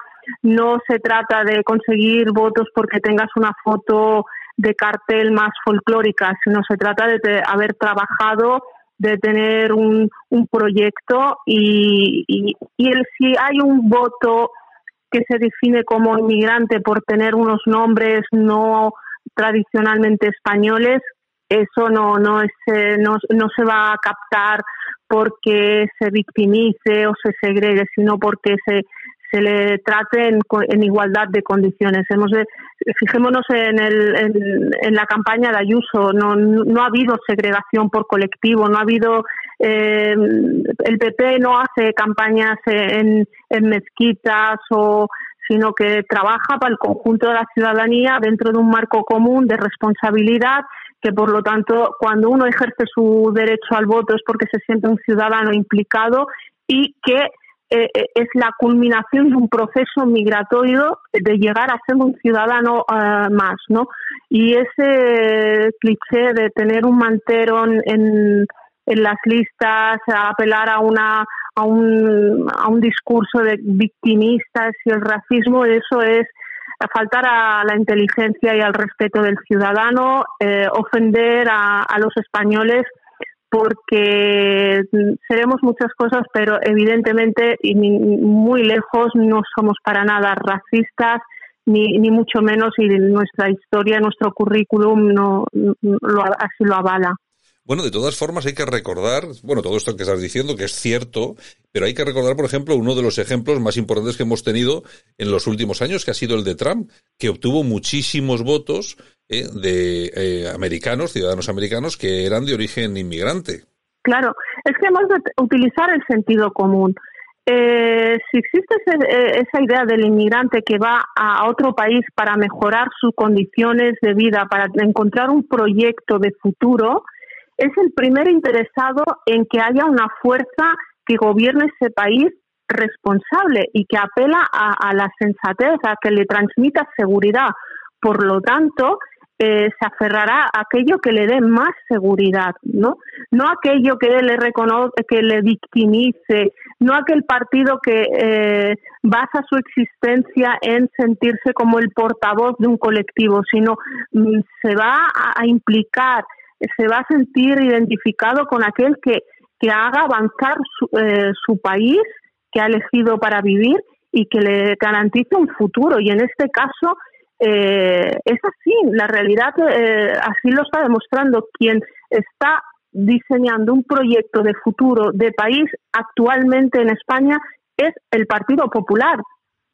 no se trata de conseguir votos porque tengas una foto de cartel más folclórica, sino se trata de haber trabajado de tener un, un proyecto y, y, el, si hay un voto que se define como inmigrante por tener unos nombres no tradicionalmente españoles, eso no, no, es, eh, no, no se va a captar porque se victimice o se segregue, sino porque se, se le trate en, igualdad de condiciones. Hemos fijémonos en, el, en, la campaña de Ayuso, no, no ha habido segregación por colectivo, no ha habido eh, el PP no hace campañas en, en mezquitas o sino que trabaja para el conjunto de la ciudadanía dentro de un marco común de responsabilidad que por lo tanto cuando uno ejerce su derecho al voto es porque se siente un ciudadano implicado y que eh, eh, es la culminación de un proceso migratorio de llegar a ser un ciudadano uh, más, ¿no? Y ese cliché de tener un mantero en, en las listas, apelar a una a un, a un discurso de victimistas y el racismo, eso es faltar a la inteligencia y al respeto del ciudadano, eh, ofender a, a los españoles porque seremos muchas cosas, pero evidentemente y muy lejos no somos para nada racistas, ni, ni mucho menos, y nuestra historia, nuestro currículum no, lo, así lo avala. Bueno, de todas formas hay que recordar, bueno, todo esto que estás diciendo, que es cierto, pero hay que recordar, por ejemplo, uno de los ejemplos más importantes que hemos tenido en los últimos años, que ha sido el de Trump, que obtuvo muchísimos votos eh, de eh, americanos, ciudadanos americanos, que eran de origen inmigrante. Claro, es que hemos de utilizar el sentido común. Eh, si existe esa idea del inmigrante que va a otro país para mejorar sus condiciones de vida, para encontrar un proyecto de futuro, es el primer interesado en que haya una fuerza que gobierne ese país responsable y que apela a, la sensatez, a que le transmita seguridad. Por lo tanto, eh, se aferrará a aquello que le dé más seguridad, ¿no? No aquello que le reconoce, que le victimice, no aquel partido que eh, basa su existencia en sentirse como el portavoz de un colectivo, sino mm, se va a, implicar, se va a sentir identificado con aquel que, que haga avanzar su, eh, su país que ha elegido para vivir y que le garantice un futuro. Y en este caso eh, es así, la realidad eh, así lo está demostrando. Quien está diseñando un proyecto de futuro de país actualmente en España es el Partido Popular.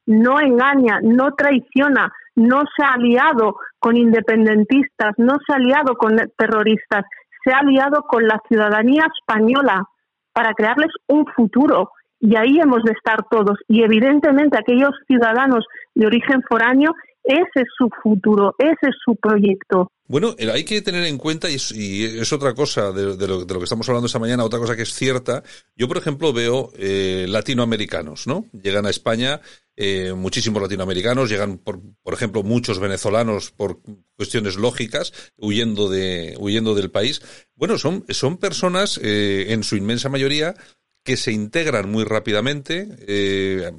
No engaña, no traiciona, no se ha aliado con independentistas, no se ha aliado con terroristas, se ha aliado con la ciudadanía española para crearles un futuro. Y ahí hemos de estar todos. Y evidentemente aquellos ciudadanos de origen foráneo ese es su futuro, ese es su proyecto. Bueno, eh, hay que tener en cuenta, y es, otra cosa de, lo, que estamos hablando esta mañana, otra cosa que es cierta. Yo, por ejemplo, veo eh, latinoamericanos, ¿no? Llegan a España eh, muchísimos latinoamericanos, llegan, por, por ejemplo, muchos venezolanos por cuestiones lógicas, huyendo, de, huyendo del país. Bueno, son, son personas, en su inmensa mayoría, que se integran muy rápidamente, eh,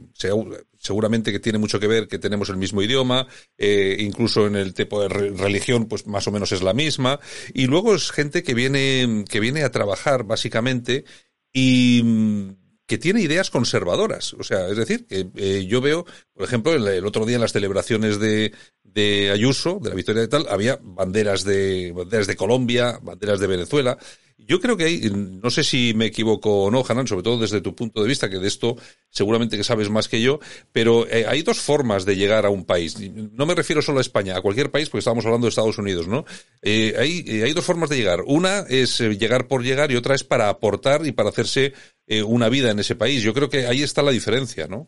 seguramente que tiene mucho que ver que tenemos el mismo idioma, eh, incluso en el tipo de religión, pues más o menos es la misma, y luego es gente que viene, que viene a trabajar básicamente y mm, que tiene ideas conservadoras. O sea, es decir, que eh, yo veo, por ejemplo, el, el, otro día en las celebraciones de, de Ayuso, de la victoria de tal, había banderas de, banderas de Colombia, banderas de Venezuela. Yo creo que hay, no sé si me equivoco o no, Hanan, sobre todo desde tu punto de vista, que de esto seguramente que sabes más que yo, pero eh, hay dos formas de llegar a un país. No me refiero solo a España, a cualquier país, porque estamos hablando de Estados Unidos, ¿no? Eh, hay, eh, dos formas de llegar. Una es llegar por llegar y otra es para aportar y para hacerse una vida en ese país. Yo creo que ahí está la diferencia, ¿no?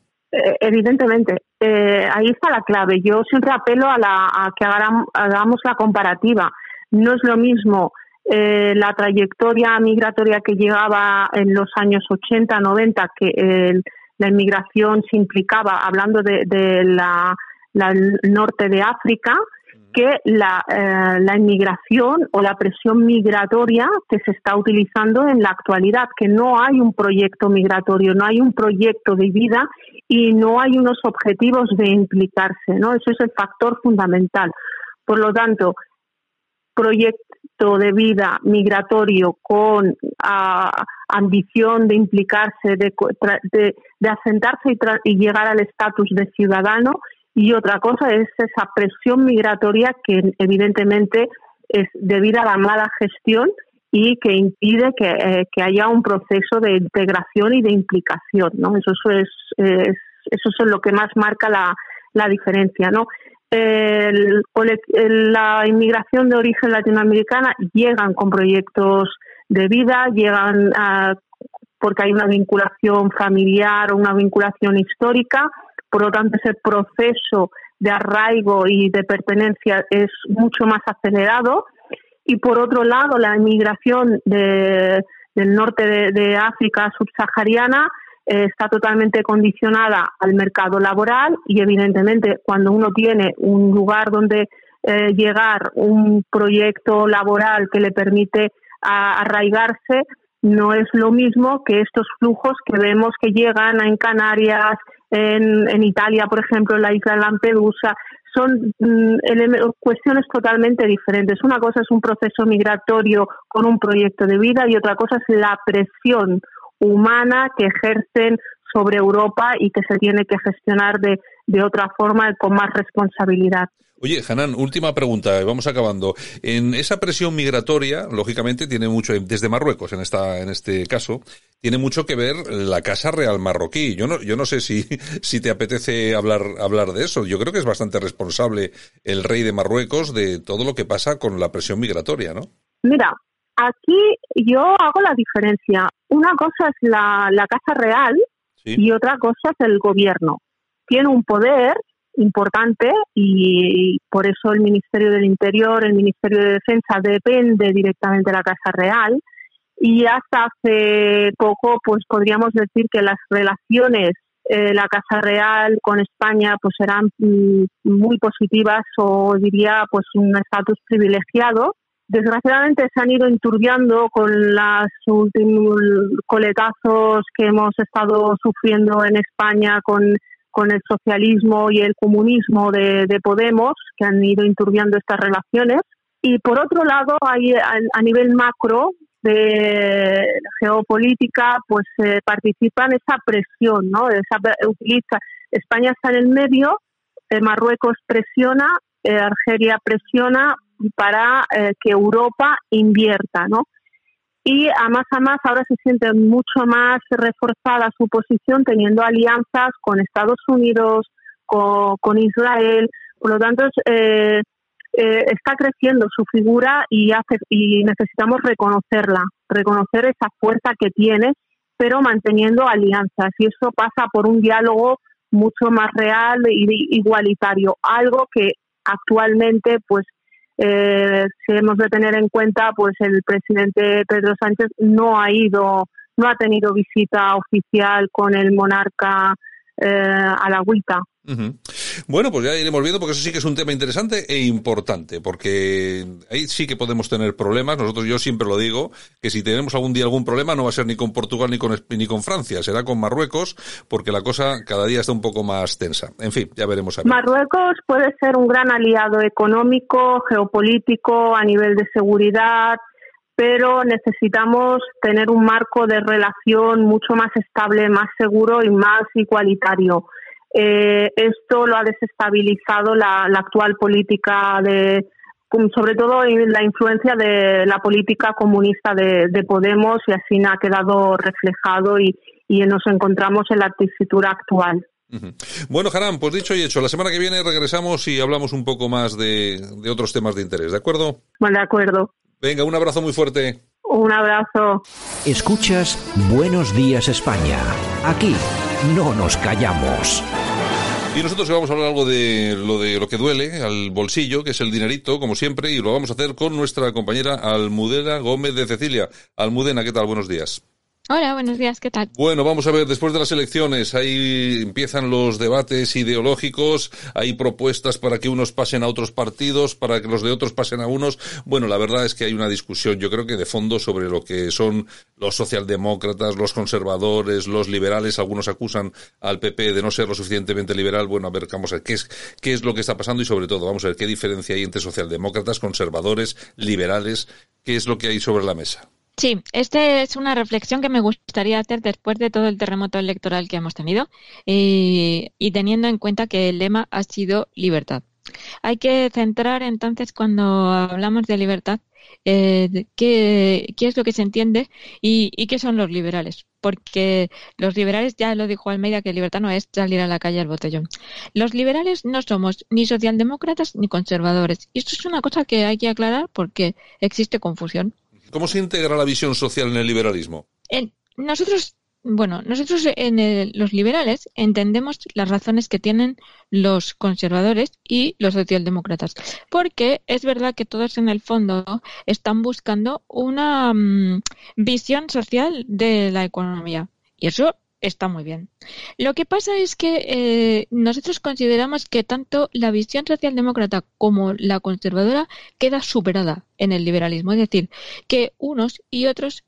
Evidentemente, ahí está la clave. Yo siempre apelo a, la, a que hagamos la comparativa. No es lo mismo eh, la trayectoria migratoria que llegaba en los años 80, 90, que la inmigración se implicaba, hablando de, la, norte de África, que la, eh, la, inmigración o la presión migratoria que se está utilizando en la actualidad, que no hay un proyecto migratorio, no hay un proyecto de vida y no hay unos objetivos de implicarse, ¿no? Eso es el factor fundamental. Por lo tanto, proyecto de vida migratorio con ah, ambición de implicarse, de, de, asentarse y, llegar al estatus de ciudadano, y otra cosa es esa presión migratoria que evidentemente es debido a la mala gestión y que impide que, eh, haya un proceso de integración y de implicación, ¿no? Eso, es, eso es lo que más marca la, la diferencia, ¿no? El, la inmigración de origen latinoamericana llegan con proyectos de vida, llegan porque hay una vinculación familiar o una vinculación histórica, por lo tanto ese proceso de arraigo y de pertenencia es mucho más acelerado. Y por otro lado, la inmigración del norte de, de África subsahariana eh, está totalmente condicionada al mercado laboral y evidentemente cuando uno tiene un lugar donde eh, llegar, un proyecto laboral que le permite arraigarse, no es lo mismo que estos flujos que vemos que llegan en Canarias, en, en Italia, por ejemplo, en la isla de Lampedusa, son mm, cuestiones totalmente diferentes. Una cosa es un proceso migratorio con un proyecto de vida y otra cosa es la presión humana que ejercen sobre Europa y que se tiene que gestionar de, de otra forma con más responsabilidad. Oye, Hanan, última pregunta, vamos acabando. En esa presión migratoria, lógicamente, tiene mucho, desde Marruecos en esta, en este caso, tiene mucho que ver la Casa Real marroquí. Yo no, yo no sé si, si te apetece hablar, hablar de eso. Yo creo que es bastante responsable el rey de Marruecos de todo lo que pasa con la presión migratoria, ¿no? Mira, Aquí yo hago la diferencia. Una cosa es la, Casa Real y otra cosa es el gobierno. Tiene un poder importante y por eso el Ministerio del Interior, el Ministerio de Defensa depende directamente de la Casa Real y hasta hace poco pues podríamos decir que las relaciones eh, la Casa Real con España pues eran mm, muy positivas o diría pues un estatus privilegiado desgraciadamente se han ido enturbiando con los últimos coletazos que hemos estado sufriendo en España con, con el socialismo y el comunismo de, de, Podemos, que han ido enturbiando estas relaciones. Y por otro lado, hay, a, nivel macro de geopolítica, pues eh, esa presión, ¿no? Esa, utiliza, España está en el medio, eh, Marruecos presiona, eh, Argelia presiona, para eh, que Europa invierta, ¿no? Y a más a más ahora se siente mucho más reforzada su posición teniendo alianzas con Estados Unidos, con, Israel. Por lo tanto, eh, eh, está creciendo su figura y, hace, y necesitamos reconocerla, reconocer esa fuerza que tiene, pero manteniendo alianzas. Y eso pasa por un diálogo mucho más real e igualitario, algo que actualmente pues eh, si hemos de tener en cuenta, pues el presidente Pedro Sánchez no ha ido, no ha tenido visita oficial con el monarca eh, a la. Bueno, pues ya iremos viendo porque eso sí que es un tema interesante e importante, porque ahí sí que podemos tener problemas. Nosotros, yo siempre lo digo, que si tenemos algún día algún problema no va a ser ni con Portugal ni con, ni con Francia, será con Marruecos, porque la cosa cada día está un poco más tensa. En fin, ya veremos. A ver. Marruecos puede ser un gran aliado económico, geopolítico, a nivel de seguridad, pero necesitamos tener un marco de relación mucho más estable, más seguro y más igualitario. Eh, esto lo ha desestabilizado la, actual política de, sobre todo la influencia de la política comunista de, Podemos y así ha quedado reflejado y, nos encontramos en la tesitura actual. Bueno, Haram, pues dicho y hecho, la semana que viene regresamos y hablamos un poco más de, de otros temas de interés, ¿de acuerdo? Bueno, de acuerdo. Venga, un abrazo muy fuerte. Un abrazo. Escuchas Buenos Días España. Aquí no nos callamos. Y nosotros vamos a hablar algo de lo de lo que duele al bolsillo, que es el dinerito, como siempre, y lo vamos a hacer con nuestra compañera Almudena Gómez de Cecilia. Almudena, ¿qué tal? Buenos días. Hola, buenos días, ¿qué tal? Bueno, vamos a ver, después de las elecciones, ahí empiezan los debates ideológicos, hay propuestas para que unos pasen a otros partidos, para que los de otros pasen a unos. Bueno, la verdad es que hay una discusión, yo creo que de fondo, sobre lo que son los socialdemócratas, los conservadores, los liberales. Algunos acusan al PP de no ser lo suficientemente liberal. Bueno, a ver, vamos a ver qué es, qué es lo que está pasando y sobre todo, vamos a ver qué diferencia hay entre socialdemócratas, conservadores, liberales, qué es lo que hay sobre la mesa. Sí, esta es una reflexión que me gustaría hacer después de todo el terremoto electoral que hemos tenido eh, y teniendo en cuenta que el lema ha sido libertad. Hay que centrar entonces cuando hablamos de libertad eh, qué, es lo que se entiende y, y, qué son los liberales. Porque los liberales, ya lo dijo Almeida, que libertad no es salir a la calle al botellón. Los liberales no somos ni socialdemócratas ni conservadores. Y esto es una cosa que hay que aclarar porque existe confusión. ¿Cómo se integra la visión social en el liberalismo? nosotros, bueno, nosotros en los liberales entendemos las razones que tienen los conservadores y los socialdemócratas, porque es verdad que todos en el fondo están buscando una mm, visión social de la economía. Y eso está muy bien. Lo que pasa es que eh, nosotros consideramos que tanto la visión socialdemócrata como la conservadora queda superada en el liberalismo. Es decir, que unos y otros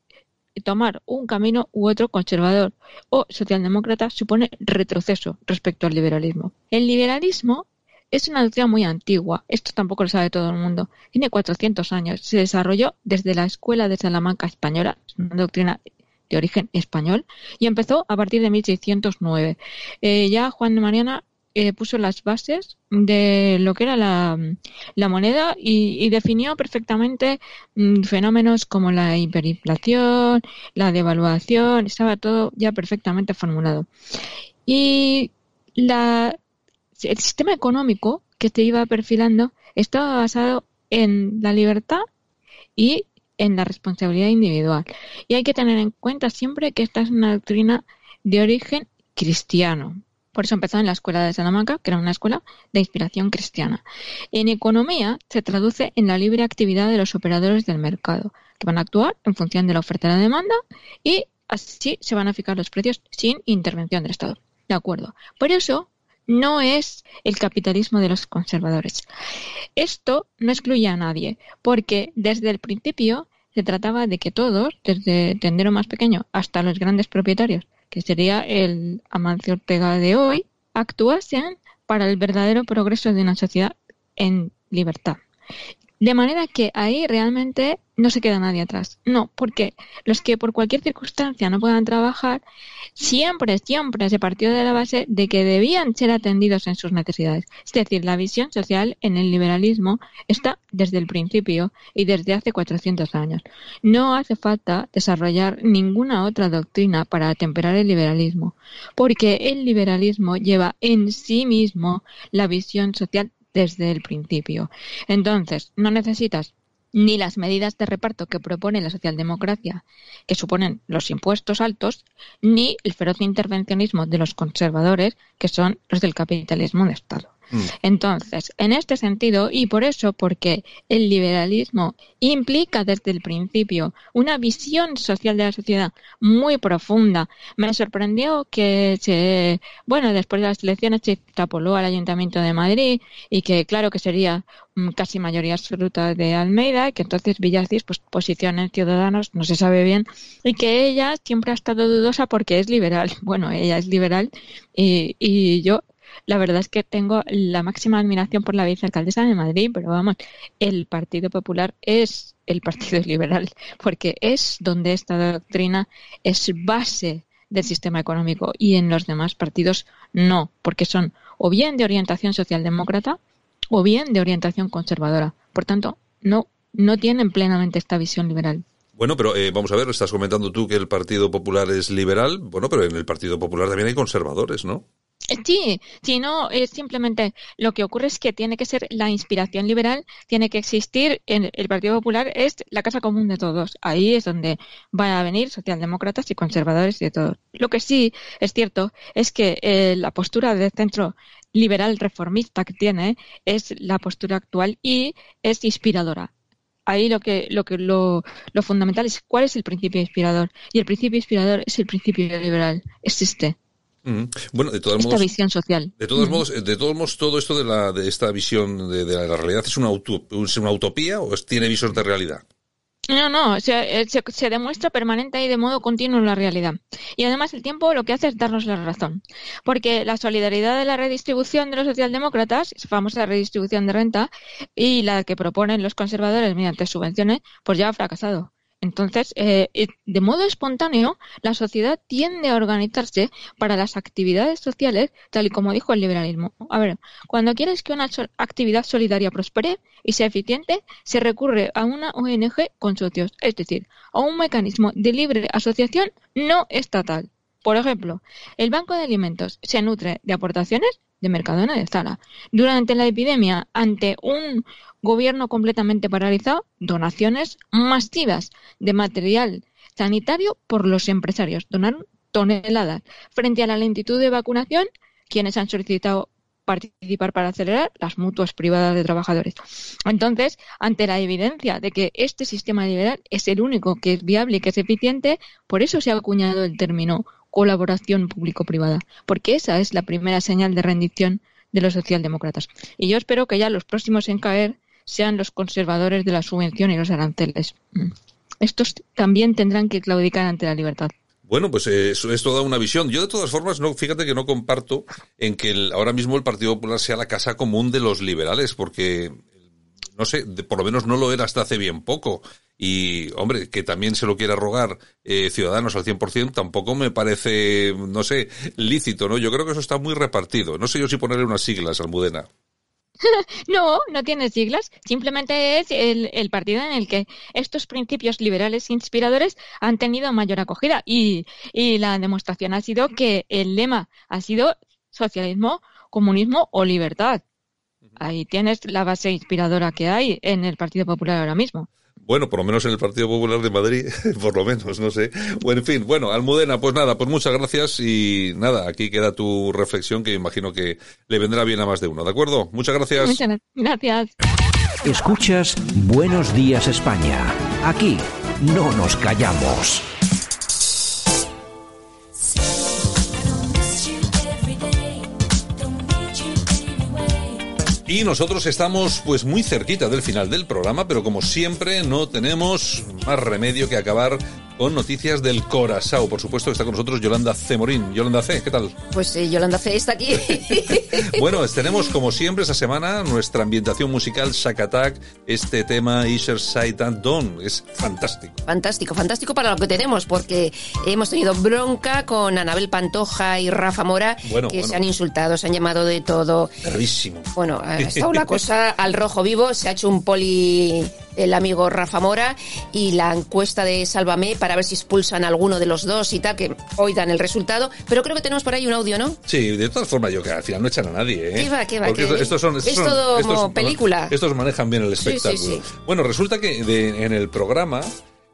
tomar un camino u otro conservador o socialdemócrata supone retroceso respecto al liberalismo. El liberalismo es una doctrina muy antigua, esto tampoco lo sabe todo el mundo. Tiene 400 años, se desarrolló desde la Escuela de Salamanca española, una doctrina de origen español y empezó a partir de 1609. Eh, ya Juan de Mariana eh, puso las bases de lo que era la, moneda y, definió perfectamente mm, fenómenos como la hiperinflación, la devaluación, estaba todo ya perfectamente formulado. Y la, el sistema económico que se iba perfilando estaba basado en la libertad y en la responsabilidad individual. Y hay que tener en cuenta siempre que esta es una doctrina de origen cristiano. Por eso empezó en la escuela de Salamanca, que era una escuela de inspiración cristiana. En economía se traduce en la libre actividad de los operadores del mercado, que van a actuar en función de la oferta y la demanda y así se van a fijar los precios sin intervención del Estado. De acuerdo. Por eso no es el capitalismo de los conservadores. Esto no excluye a nadie, porque desde el principio se trataba de que todos, desde el tendero más pequeño hasta los grandes propietarios, que sería el Amancio Ortega de hoy, actuasen para el verdadero progreso de una sociedad en libertad. De manera que ahí realmente no se queda nadie atrás. No, porque los que por cualquier circunstancia no puedan trabajar, siempre, siempre se partió de la base de que debían ser atendidos en sus necesidades. Es decir, la visión social en el liberalismo está desde el principio y desde hace 400 años. No hace falta desarrollar ninguna otra doctrina para atemperar el liberalismo, porque el liberalismo lleva en sí mismo la visión social desde el principio. Entonces, no necesitas ni las medidas de reparto que propone la socialdemocracia, que suponen los impuestos altos, ni el feroz intervencionismo de los conservadores, que son los del capitalismo de Estado. Mm. Entonces, en este sentido, y por eso, porque el liberalismo implica desde el principio una visión social de la sociedad muy profunda, me sorprendió que se, bueno, después de las elecciones se extrapoló al Ayuntamiento de Madrid y que claro que sería mm, casi mayoría absoluta de Almeida, que entonces Villacís pues posiciones ciudadanos no se sabe bien y que ella siempre ha estado dudosa porque es liberal. Bueno, ella es liberal y, y yo la verdad es que tengo la máxima admiración por la vicealcaldesa de Madrid, pero vamos, el Partido Popular es el Partido Liberal, porque es donde esta doctrina es base del sistema económico y en los demás partidos no, porque son o bien de orientación socialdemócrata o bien de orientación conservadora. Por tanto, no, no tienen plenamente esta visión liberal. Bueno, pero eh, vamos a ver, estás comentando tú que el Partido Popular es liberal, bueno, pero en el Partido Popular también hay conservadores, ¿no? Sí, si no, es simplemente lo que ocurre es que tiene que ser la inspiración liberal, tiene que existir en el Partido Popular, es la casa común de todos. Ahí es donde van a venir socialdemócratas y conservadores y de todos. Lo que sí es cierto es que eh, la postura del centro liberal reformista que tiene es la postura actual y es inspiradora ahí lo que lo que lo, lo, fundamental es cuál es el principio inspirador y el principio inspirador es el principio liberal existe bueno, de todos esta visión social. De todos modos, de todos modos, todo esto de la de esta visión de, la realidad es una, es una utopía o tiene visos de realidad. No, no, se, se, demuestra permanente y de modo continuo en la realidad. Y además el tiempo lo que hace es darnos la razón. Porque la solidaridad de la redistribución de los socialdemócratas, esa famosa redistribución de renta, y la que proponen los conservadores mediante subvenciones, pues ya ha fracasado. Entonces, eh, de modo espontáneo, la sociedad tiende a organizarse para las actividades sociales, tal y como dijo el liberalismo. A ver, cuando quieres que una actividad solidaria prospere y sea eficiente, se recurre a una ONG con socios, es decir, a un mecanismo de libre asociación no estatal. Por ejemplo, el Banco de Alimentos se nutre de aportaciones de Mercadona de Zara. Durante la epidemia, ante un gobierno completamente paralizado, donaciones masivas de material sanitario por los empresarios. Donaron toneladas. Frente a la lentitud de vacunación, quienes han solicitado participar para acelerar las mutuas privadas de trabajadores. Entonces, ante la evidencia de que este sistema liberal es el único que es viable y que es eficiente, por eso se ha acuñado el término colaboración público-privada, porque esa es la primera señal de rendición de los socialdemócratas. Y yo espero que ya los próximos en caer sean los conservadores de la subvención y los aranceles. Mm. Estos también tendrán que claudicar ante la libertad. Bueno, pues eh, eso es toda una visión. Yo de todas formas, no, fíjate que no comparto en que ahora mismo el Partido Popular sea la casa común de los liberales, porque no sé, por lo menos no lo era hasta hace bien poco. Y, hombre, que también se lo quiera rogar eh, Ciudadanos al 100% tampoco me parece, no sé, lícito, ¿no? Yo creo que eso está muy repartido. No sé yo si ponerle unas siglas, Almudena. no, no tiene siglas. Simplemente es el, partido en el que estos principios liberales inspiradores han tenido mayor acogida. Y, y la demostración ha sido que el lema ha sido socialismo, comunismo o libertad. Ahí tienes la base inspiradora que hay en el Partido Popular ahora mismo. Bueno, por lo menos en el Partido Popular de Madrid, por lo menos, no sé. Bueno, en fin, bueno, Almudena, pues nada, pues muchas gracias y nada, aquí queda tu reflexión que imagino que le vendrá bien a más de uno, ¿de acuerdo? Muchas gracias. Muchas gracias. Escuchas Buenos Días España. Aquí no nos callamos. Y nosotros estamos pues muy cerquita del final del programa, pero como siempre no tenemos más remedio que acabar con noticias del Corazao. Por supuesto está con nosotros Yolanda C. Morín. Yolanda C, ¿qué tal? Pues eh, Yolanda C está aquí. bueno, tenemos como siempre esta semana nuestra ambientación musical Sakatak, este tema Isher Sight and Dawn. Es fantástico. Fantástico, fantástico para lo que tenemos, porque hemos tenido bronca con Anabel Pantoja y Rafa Mora, Bueno, que bueno. se han insultado, se han llamado de todo. Gravísimo. Bueno, ha estado la cosa al rojo vivo, se ha hecho un poli el amigo Rafa Mora y la encuesta de Sálvame para ver si expulsan a alguno de los dos y tal, que hoy dan el resultado, pero creo que tenemos por ahí un audio, ¿no? Sí, de todas formas yo que al final no echan a nadie, ¿eh? ¿Qué va, qué va, Porque estos- son, estos Es son- todo estos- como película. Estos manejan bien el Sí, sí, espectáculo. sí. Bueno, resulta que de- en el programa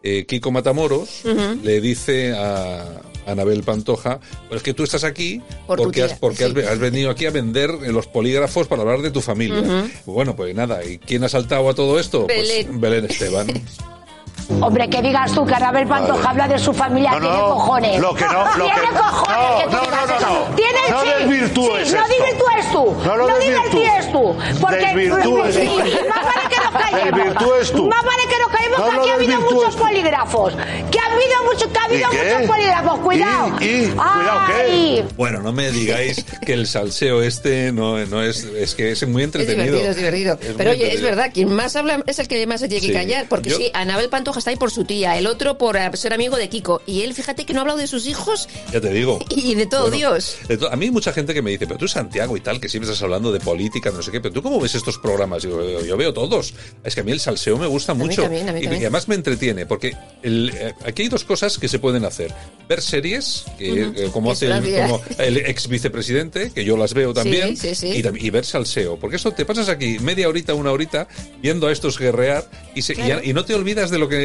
eh, Kiko Matamoros le dice a Anabel Pantoja, pues es que tú estás aquí Por porque, has, porque has, sí. ve- has venido aquí a vender los polígrafos para hablar de tu familia. Bueno, pues nada, ¿y quién ha saltado a todo esto? Belén. Pues Belén Esteban. Hombre, que digas tú que Anabel Pantoja habla de su familia, No, no, tiene cojones. lo que no- lo tiene que- cojones no, que tú no, digas no, no, eso. no. Tiene No sí, desvirtúes sí, no desvirtúes tú. No lo desvirtúes tú. Porque Desvirtúes sí, tú. más vale que nos callemos. Desvirtúes tú. Más vale que nos callemos No que lo aquí ha habido muchos tú. polígrafos. Que ha habido muchos, que ha habido muchos polígrafos. Cuidado. ¿Y? ¿Y? Cuidado, ¿qué? Ay. Bueno, no me digáis que el salseo este no, no es, es que es muy Es entretenido. divertido, es divertido. Es Pero oye, es verdad, quien más habla es el que más se tiene que Sí. callar. Porque sí, Anabel Pantoja está ahí por su tía, el otro por eh, ser amigo de Kiko. Y él, fíjate que no ha hablado de sus hijos Ya te digo. y de todo Bueno, Dios. de to- A mí hay mucha gente que me dice, pero tú Santiago y tal, que siempre estás hablando de política, no sé qué, pero tú cómo ves estos programas? Digo, yo, yo veo todos. Es que a mí el salseo me gusta mí mucho. también, a mí y, también. y además me entretiene, porque el- eh, aquí hay dos cosas que se pueden hacer. Ver series, que, eh, como Eso hace el, como el ex vicepresidente, que yo las veo también, sí, sí. Y, ver salseo. Porque esto te pasas aquí media horita, una horita, viendo a estos guerrear y, se- y no te olvidas de lo que,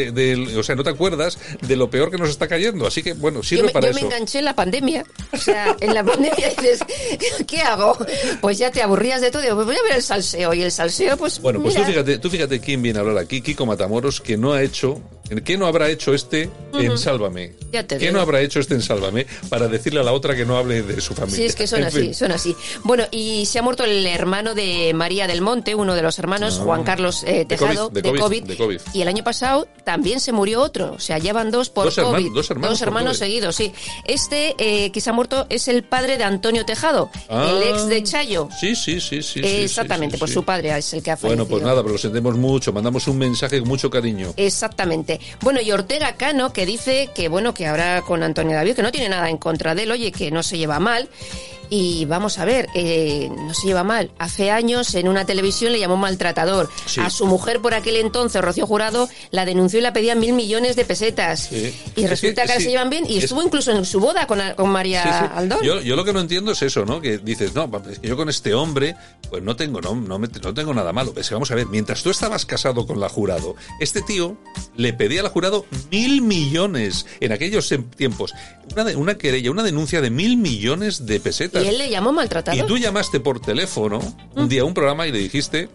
o sea, no te acuerdas de lo peor que nos está cayendo. Así que, bueno, sirve Yo, me, para yo me eso. enganché en la pandemia. O sea, en la pandemia dices, ¿qué hago? Pues ya te aburrías de todo. Digo, pues voy a ver el salseo. Y el salseo, pues. Bueno, pues tú fíjate, tú fíjate quién viene a hablar aquí, Kiko Matamoros, que no ha hecho, ¿qué no habrá hecho este en Ujú. Sálvame? Ya te ¿Qué digo. no habrá hecho este en Sálvame para decirle a la otra que no hable de su familia? Sí, es que son En así, fin. son así. Bueno, y se ha muerto el hermano de María del Monte, uno de los hermanos, Ah. Juan Carlos eh, De Tejado, COVID, de COVID, de COVID. Y el año pasado también se murió otro. O sea, ya van dos por Dos COVID. dos hermanos por COVID. seguidos, sí. Este eh, que se ha muerto es el padre de Antonio Tejado, Ah. el ex de Chayo. Sí, sí, sí, sí. Exactamente, sí, pues sí. su padre es el que ha fallecido. Bueno, pues nada, pero lo sentimos mucho, mandamos un mensaje con mucho cariño. Exactamente. Bueno, y Ortega Cano, que dice que, bueno, que ahora con Antonio David, que no tiene nada en contra de él, oye, que no se lleva mal. Y vamos a ver, eh, no se lleva mal. Hace años en una televisión le llamó maltratador. Sí. A su mujer por aquel entonces, Rocío Jurado, la denunció y la pedía mil millones de pesetas. Sí. Y Es resulta que- que, ahora sí, se llevan bien y es- estuvo incluso en su boda con, con María. Aldón. Yo, yo lo que no entiendo es eso, ¿no? Que dices, no, es que yo con este hombre, pues no tengo, no, no, me- no tengo nada malo. Vamos a ver, mientras tú estabas casado con la jurado, este tío le pedía a la jurado mil millones en aquellos em- tiempos. Una, de- una querella, una denuncia de mil millones de pesetas. Y él le llamó maltratador. Y tú llamaste por teléfono un día a un programa y le dijiste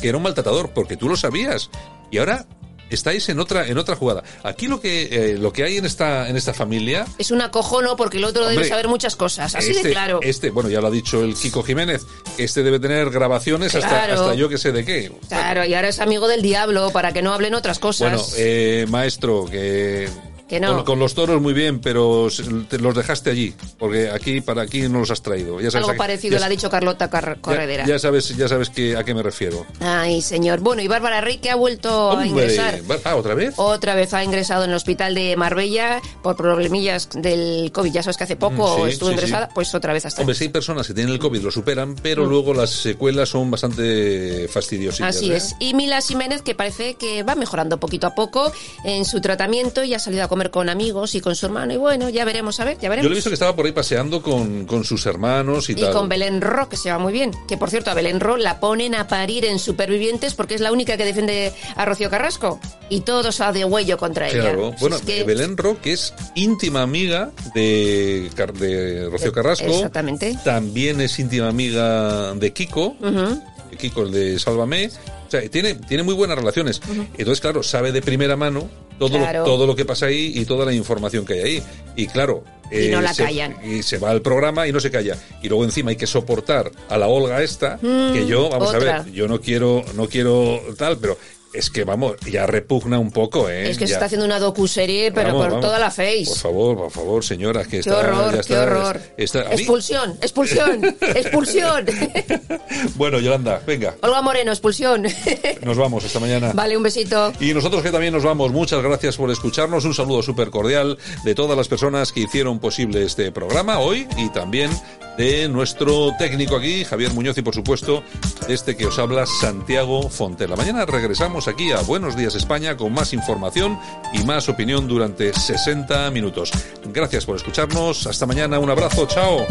que era un maltratador, porque tú lo sabías. Y ahora estáis en otra, en otra jugada. Aquí lo que, eh, lo que hay en esta, en esta familia Es un acojono porque el otro debe Hombre, saber muchas cosas. Así este, de claro. Este, bueno, ya lo ha dicho el Kiko Jiménez, este debe tener grabaciones hasta, Claro. hasta yo que sé de qué. Claro, y ahora es amigo del diablo para que no hablen otras cosas. Bueno, eh, maestro, que, Que no. con, con los toros muy bien, pero te los dejaste allí, porque aquí para aquí no los has traído. Ya sabes, Algo parecido ya, le ha dicho Carlota Car- Corredera. ya sabes, ya sabes que, a qué me refiero. Ay, señor. Bueno, y Bárbara Rey que ha vuelto a ingresar. ah, otra vez. Otra vez ha ingresado en el hospital de Marbella por problemillas del COVID. Ya sabes que hace poco Mm, sí, estuvo sí, ingresada, sí. pues otra vez hasta Hombre, si hay personas que tienen el COVID, lo superan, pero Mm. luego las secuelas son bastante fastidiosas. Así es. Y Mila Jiménez, que parece que va mejorando poquito a poco en su tratamiento y ha salido a comer con amigos y con su hermano. Y bueno, ya veremos, a ver, ya Yo veremos. le he visto que estaba por ahí paseando con, con sus hermanos y, Y tal. con Belén Ro, que se va muy bien. Que por cierto, a Belén Ro la ponen a parir en Supervivientes porque es la única que defiende a Rocío Carrasco. Y todos a de huello contra ella. Claro, bueno, es que- Belén Ro, que es íntima amiga de, Car- de Rocío Carrasco. Exactamente. También es íntima amiga de Kiko, Ujú. de Kiko el de Sálvame. O sea, tiene, tiene muy buenas relaciones. Entonces, claro, sabe de primera mano todo, Claro. lo, todo lo que pasa ahí y toda la información que hay ahí. Y claro, Y no la se- callan. Y se va al programa y no se calla. Y luego encima hay que soportar a la Olga esta, Mm, que yo, vamos otra. a ver, yo no quiero, no quiero tal, pero es que vamos, ya repugna un poco, ¿eh? Es que se está haciendo una docuserie, pero Vamos, por vamos. toda la face. Por favor, por favor, señora, que Qué está, horror, ya qué horror. está- Expulsión, expulsión, expulsión. Bueno, Yolanda, venga, Olga Moreno, expulsión. nos vamos esta mañana. Vale, un besito. Y nosotros que también nos vamos, muchas gracias por escucharnos. Un saludo súper cordial de todas las personas que hicieron posible este programa hoy y también de nuestro técnico aquí, Javier Muñoz, y por supuesto, este que os habla, Santiago Fontela. Mañana regresamos aquí a Buenos Días España con más información y más opinión durante 60 minutos. Gracias por escucharnos. Hasta mañana. Un abrazo. Chao.